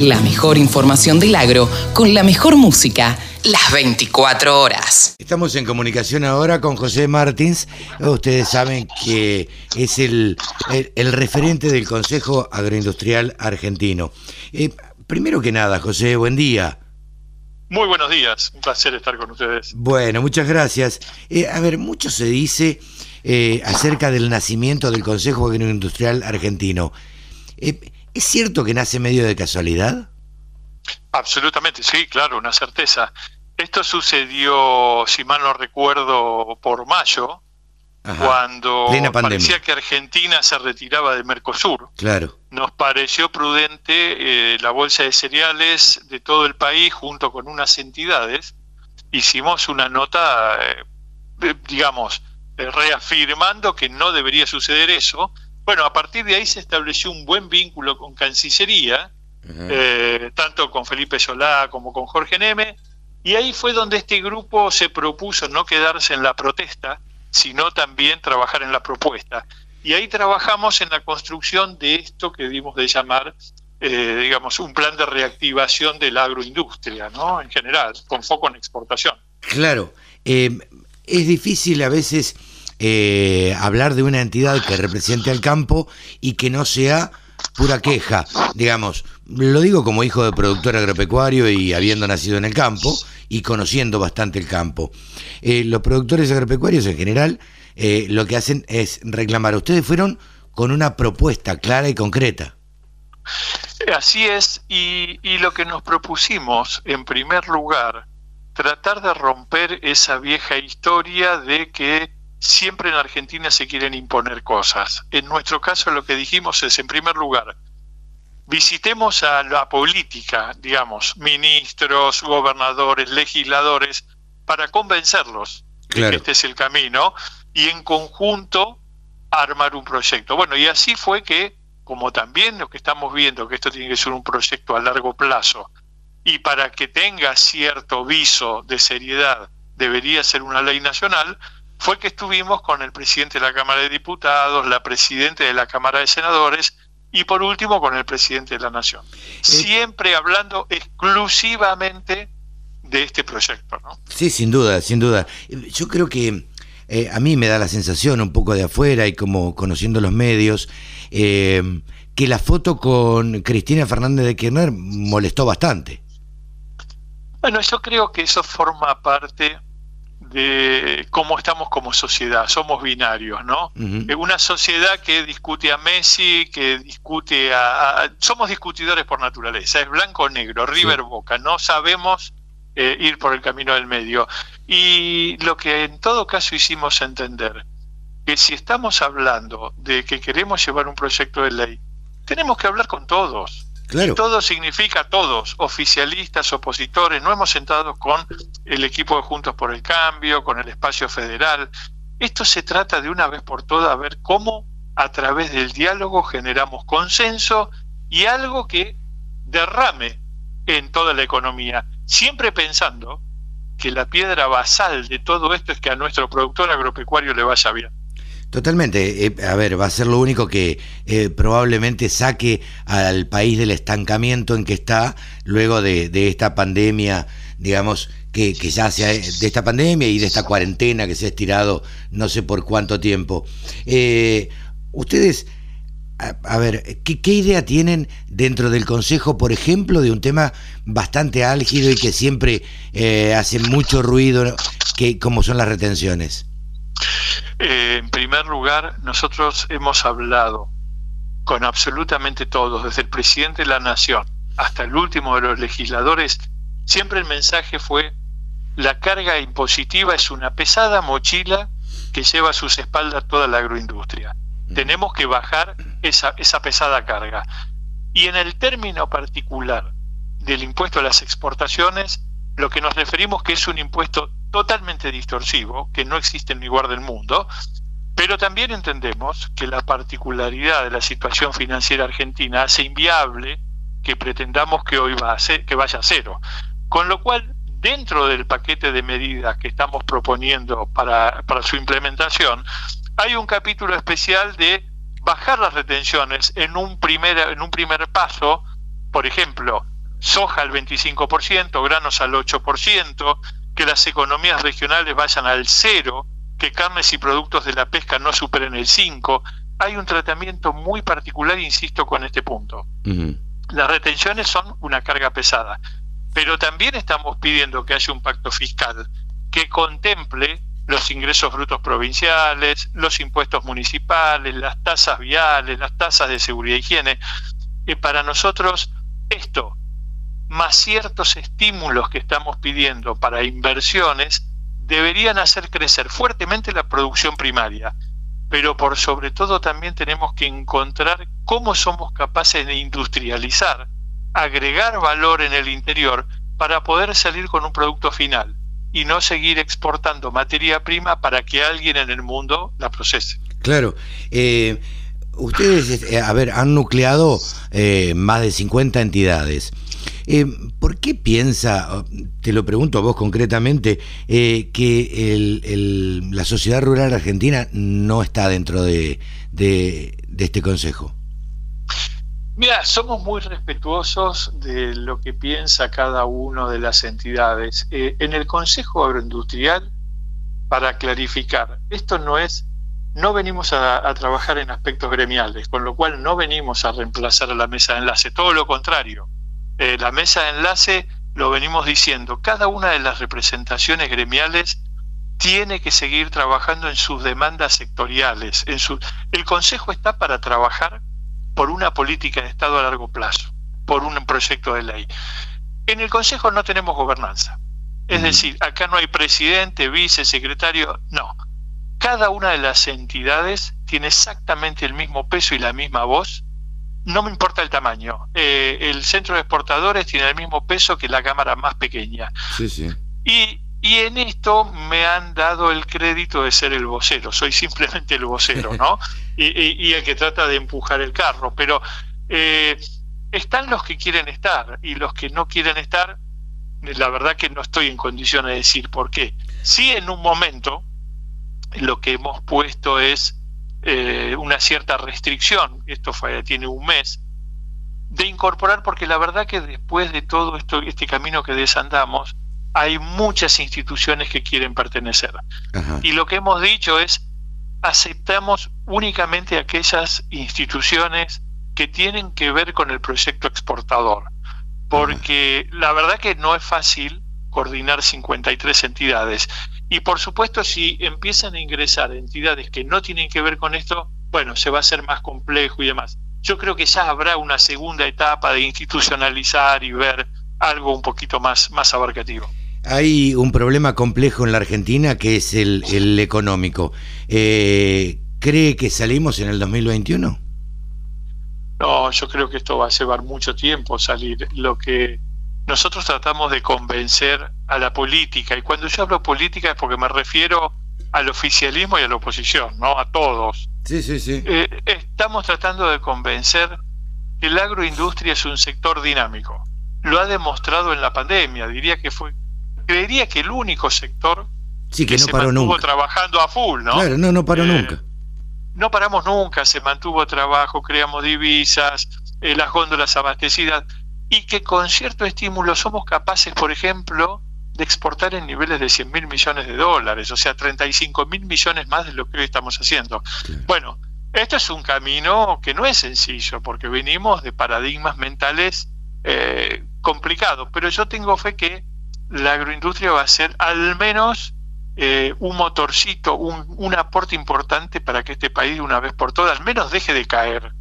La mejor información del agro con la mejor música las 24 horas. Estamos en comunicación ahora con José Martins. Ustedes saben que es el, el, referente del Consejo Agroindustrial Argentino. Eh, primero que nada, José, buen día. Muy buenos días, un placer estar con ustedes. Bueno, muchas gracias. Eh, a ver, mucho se dice eh, acerca del nacimiento del Consejo Agroindustrial Argentino. ¿Es cierto que nace medio de casualidad? Absolutamente, sí, claro, una certeza. Esto sucedió, si mal no recuerdo, por mayo, cuando parecía que Argentina se retiraba del Mercosur. Claro. Nos pareció prudente eh, la bolsa de cereales de todo el país junto con unas entidades. Hicimos una nota, eh, digamos, eh, reafirmando que no debería suceder eso. Bueno, a partir de ahí se estableció un buen vínculo con Cancillería, eh, tanto con Felipe Solá como con Jorge Neme, y ahí fue donde este grupo se propuso no quedarse en la protesta, sino también trabajar en la propuesta. Y ahí trabajamos en la construcción de esto que dimos de llamar, eh, digamos, un plan de reactivación de la agroindustria, ¿no? En general, con foco en exportación. Claro, eh, es difícil a veces hablar de una entidad que represente al campo y que no sea pura queja, digamos. Lo digo como hijo de productor agropecuario y habiendo nacido en el campo y conociendo bastante el campo. Eh, los productores agropecuarios en general eh, lo que hacen es reclamar. Ustedes fueron con una propuesta clara y concreta. Así es, y lo que nos propusimos, en primer lugar, tratar de romper esa vieja historia de que siempre en Argentina se quieren imponer cosas. En nuestro caso lo que dijimos es, en primer lugar, visitemos a la política, digamos, ministros, gobernadores, legisladores, para convencerlos de que este es el camino y en conjunto armar un proyecto. Bueno, y así fue que, como también lo que estamos viendo, que esto tiene que ser un proyecto a largo plazo, y para que tenga cierto viso de seriedad debería ser una ley nacional, fue que estuvimos con el presidente de la Cámara de Diputados, la presidenta de la Cámara de Senadores y por último con el presidente de la Nación. Eh, Siempre hablando exclusivamente de este proyecto. ¿no? Sí, sin duda, sin duda. Yo creo que eh, a mí me da la sensación un poco de afuera y como conociendo los medios, eh, que la foto con Cristina Fernández de Kirchner molestó bastante. Bueno, yo creo que eso forma parte de cómo estamos como sociedad, somos binarios, ¿no? Una sociedad que discute a Messi, que discute a, Somos discutidores por naturaleza, es blanco o negro, River Boca, no sabemos eh, ir por el camino del medio. Y lo que en todo caso hicimos entender, que si estamos hablando de que queremos llevar un proyecto de ley, tenemos que hablar con todos todo significa todos, oficialistas, opositores. No hemos sentado con el equipo de Juntos por el Cambio, con el espacio federal. Esto se trata de una vez por todas ver cómo a través del diálogo generamos consenso y algo que derrame en toda la economía, siempre pensando que la piedra basal de todo esto es que a nuestro productor agropecuario le vaya bien. Totalmente. Eh, a ver, va a ser lo único que eh, probablemente saque al país del estancamiento en que está luego de, esta pandemia, digamos, que, ya se ha, de esta pandemia y de esta cuarentena que se ha estirado no sé por cuánto tiempo. Eh, ustedes, a, ver, ¿qué, ¿qué, idea tienen dentro del Consejo, por ejemplo, de un tema bastante álgido y que siempre hace mucho ruido, que, como son las retenciones? Eh, en primer lugar, nosotros hemos hablado con absolutamente todos, desde el presidente de la Nación hasta el último de los legisladores, siempre el mensaje fue, la carga impositiva es una pesada mochila que lleva a sus espaldas toda la agroindustria. Tenemos que bajar esa, esa pesada carga. Y en el término particular del impuesto a las exportaciones, lo que nos referimos que es un impuesto totalmente distorsivo, que no existe en lugar del mundo, pero también entendemos que la particularidad de la situación financiera argentina hace inviable que pretendamos que hoy va a ser, que vaya a cero. Con lo cual, dentro del paquete de medidas que estamos proponiendo para, para su implementación, hay un capítulo especial de bajar las retenciones en un primer, en un primer paso, por ejemplo, soja al 25%, granos al 8%, que las economías regionales vayan al cero, que carnes y productos de la pesca no superen el 5. Hay un tratamiento muy particular, insisto, con este punto. Las retenciones son una carga pesada, pero también estamos pidiendo que haya un pacto fiscal que contemple los ingresos brutos provinciales, los impuestos municipales, las tasas viales, las tasas de seguridad e higiene. Y para nosotros esto más ciertos estímulos que estamos pidiendo para inversiones, deberían hacer crecer fuertemente la producción primaria. Pero por sobre todo también tenemos que encontrar cómo somos capaces de industrializar, agregar valor en el interior para poder salir con un producto final y no seguir exportando materia prima para que alguien en el mundo la procese. Claro. Eh, ustedes, eh, a ver, han nucleado eh, más de 50 entidades. Eh, ¿Por qué piensa, te lo pregunto a vos concretamente, eh, que la sociedad rural argentina no está dentro de, este consejo? Mira, somos muy respetuosos de lo que piensa cada una de las entidades. Eh, en el Consejo Agroindustrial, para clarificar, esto no es, no venimos a, a, trabajar en aspectos gremiales, con lo cual no venimos a reemplazar a la mesa de enlace, todo lo contrario. Eh, la mesa de enlace, lo venimos diciendo, cada una de las representaciones gremiales tiene que seguir trabajando en sus demandas sectoriales. En su... El Consejo está para trabajar por una política de Estado a largo plazo, por un proyecto de ley. En el Consejo no tenemos gobernanza. Es decir, acá no hay presidente, vice, secretario, no. Cada una de las entidades tiene exactamente el mismo peso y la misma voz. No me importa el tamaño. Eh, el centro de exportadores tiene el mismo peso que la cámara más pequeña. Sí, sí. Y, y en esto me han dado el crédito de ser el vocero. Soy simplemente el vocero, ¿no? y, y, y el que trata de empujar el carro. Pero eh, están los que quieren estar y los que no quieren estar, la verdad que no estoy en condiciones de decir por qué. Sí, en un momento lo que hemos puesto es eh, una cierta restricción, esto fue, tiene un mes, de incorporar, porque la verdad que después de todo esto, este camino que desandamos, hay muchas instituciones que quieren pertenecer. Ajá. Y lo que hemos dicho es, aceptamos únicamente aquellas instituciones que tienen que ver con el proyecto exportador, porque la verdad que no es fácil coordinar 53 entidades. Y por supuesto, si empiezan a ingresar entidades que no tienen que ver con esto, bueno, se va a hacer más complejo y demás. Yo creo que ya habrá una segunda etapa de institucionalizar y ver algo un poquito más, más abarcativo. Hay un problema complejo en la Argentina que es el, el económico. Eh, ¿Cree que salimos en el 2021? No, yo creo que esto va a llevar mucho tiempo salir. Lo que nosotros tratamos de convencer a la política, y cuando yo hablo política es porque me refiero al oficialismo y a la oposición, ¿no? A todos. Sí, sí, sí. Eh, estamos tratando de convencer que la agroindustria es un sector dinámico. Lo ha demostrado en la pandemia. Diría que fue, creería que el único sector Sí, que, no se paró mantuvo nunca. trabajando a full, ¿no? Claro, no, no paró Eh, nunca. no paramos nunca, se mantuvo trabajo, creamos divisas, eh, las góndolas abastecidas y que con cierto estímulo somos capaces, por ejemplo, de exportar en niveles de 100 mil millones de dólares, o sea, 35 mil millones más de lo que hoy estamos haciendo. Bueno, esto es un camino que no es sencillo, porque venimos de paradigmas mentales eh, complicados, pero yo tengo fe que la agroindustria va a ser al menos eh, un motorcito, un, un aporte importante para que este país de una vez por todas al menos deje de caer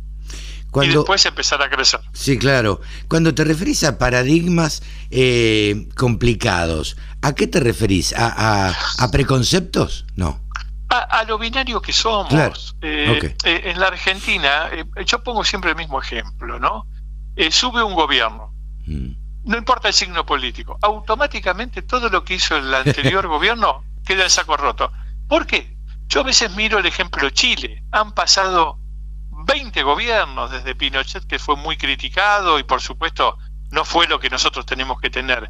y después empezar a crecer. sí, claro. Cuando te referís a paradigmas eh, complicados, ¿a qué te referís? ¿A, a, a preconceptos? No. A, a lo binario que somos. Claro. Eh, eh, en la Argentina, yo pongo siempre el mismo ejemplo, ¿no? Sube un gobierno, Mm. no importa el signo político, automáticamente todo lo que hizo el anterior gobierno queda en saco roto. ¿Por qué? Yo a veces miro el ejemplo Chile. Han pasado 20 gobiernos desde Pinochet, que fue muy criticado y por supuesto no fue lo que nosotros tenemos que tener.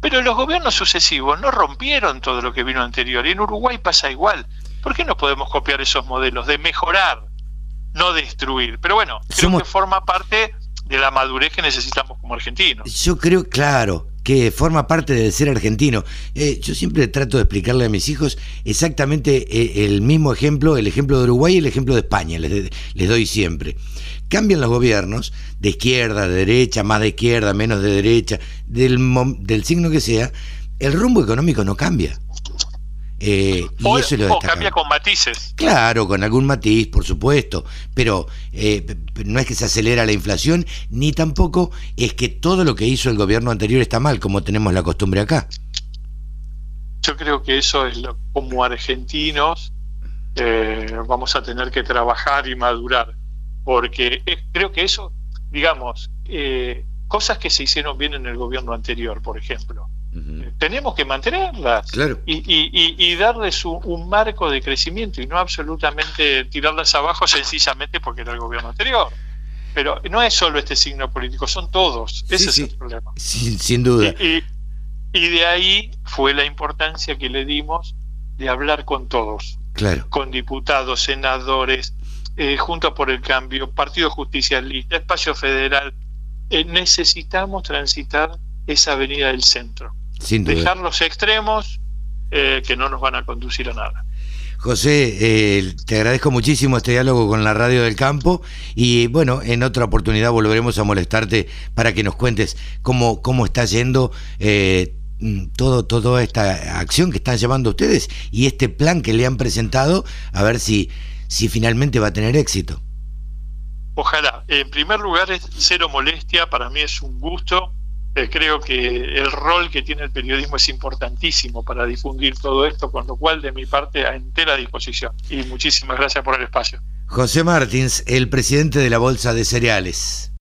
Pero los gobiernos sucesivos no rompieron todo lo que vino anterior. Y en Uruguay pasa igual. ¿Por qué no podemos copiar esos modelos de mejorar, no destruir? Pero bueno, creo Somos- que forma parte de la madurez que necesitamos como argentinos. Yo creo, claro, que forma parte de ser argentino. Eh, yo siempre trato de explicarle a mis hijos exactamente eh, el mismo ejemplo, el ejemplo de Uruguay y el ejemplo de España, les, les doy siempre. Cambian los gobiernos, de izquierda, de derecha, más de izquierda, menos de derecha, del, del signo que sea, el rumbo económico no cambia. Eh, y O, eso es lo o cambia con matices. Claro, con algún matiz, por supuesto, pero eh, no es que se acelera la inflación, ni tampoco es que todo lo que hizo el gobierno anterior está mal, como tenemos la costumbre acá. Yo creo que eso es lo como argentinos eh, vamos a tener que trabajar y madurar, porque creo que eso, digamos, eh, cosas que se hicieron bien en el gobierno anterior, por ejemplo, tenemos que mantenerlas Claro. y, y- y- y darles un, un marco de crecimiento y no absolutamente tirarlas abajo sencillamente porque era el gobierno anterior. Pero no es solo este signo político, son todos. Ese Sí, es sí. el problema. Sin, sin duda. Y, de ahí fue la importancia que le dimos de hablar con todos, Claro. con diputados, senadores, eh, Junto por el Cambio, Partido Justicialista, Espacio Federal. Eh, necesitamos transitar esa avenida del centro, Sin duda. dejar los extremos eh, que no nos van a conducir a nada. José, eh, te agradezco muchísimo este diálogo con la Radio del Campo y bueno, en otra oportunidad volveremos a molestarte para que nos cuentes cómo, cómo está yendo eh, mm, todo, toda esta acción que están llevando ustedes y este plan que le han presentado, a ver si, si finalmente va a tener éxito. Ojalá. En primer lugar, es cero molestia, para mí es un gusto. Eh, creo que el rol que tiene el periodismo es importantísimo para difundir todo esto, con lo cual de mi parte a entera disposición. Y muchísimas gracias por el espacio. José Martins, el presidente de la Bolsa de Cereales.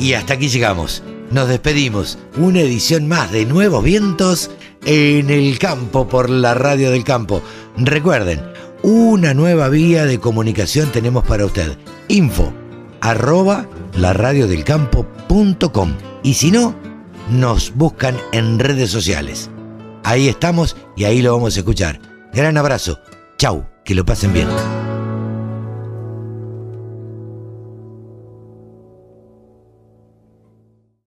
Y hasta aquí llegamos. Nos despedimos. Una edición más de Nuevos Vientos en el campo por la radio del campo. Recuerden, una nueva vía de comunicación tenemos para usted. Info arroba laradiodelcampo.com y si no, nos buscan en redes sociales. Ahí estamos y ahí lo vamos a escuchar. Gran abrazo. Chau, que lo pasen bien.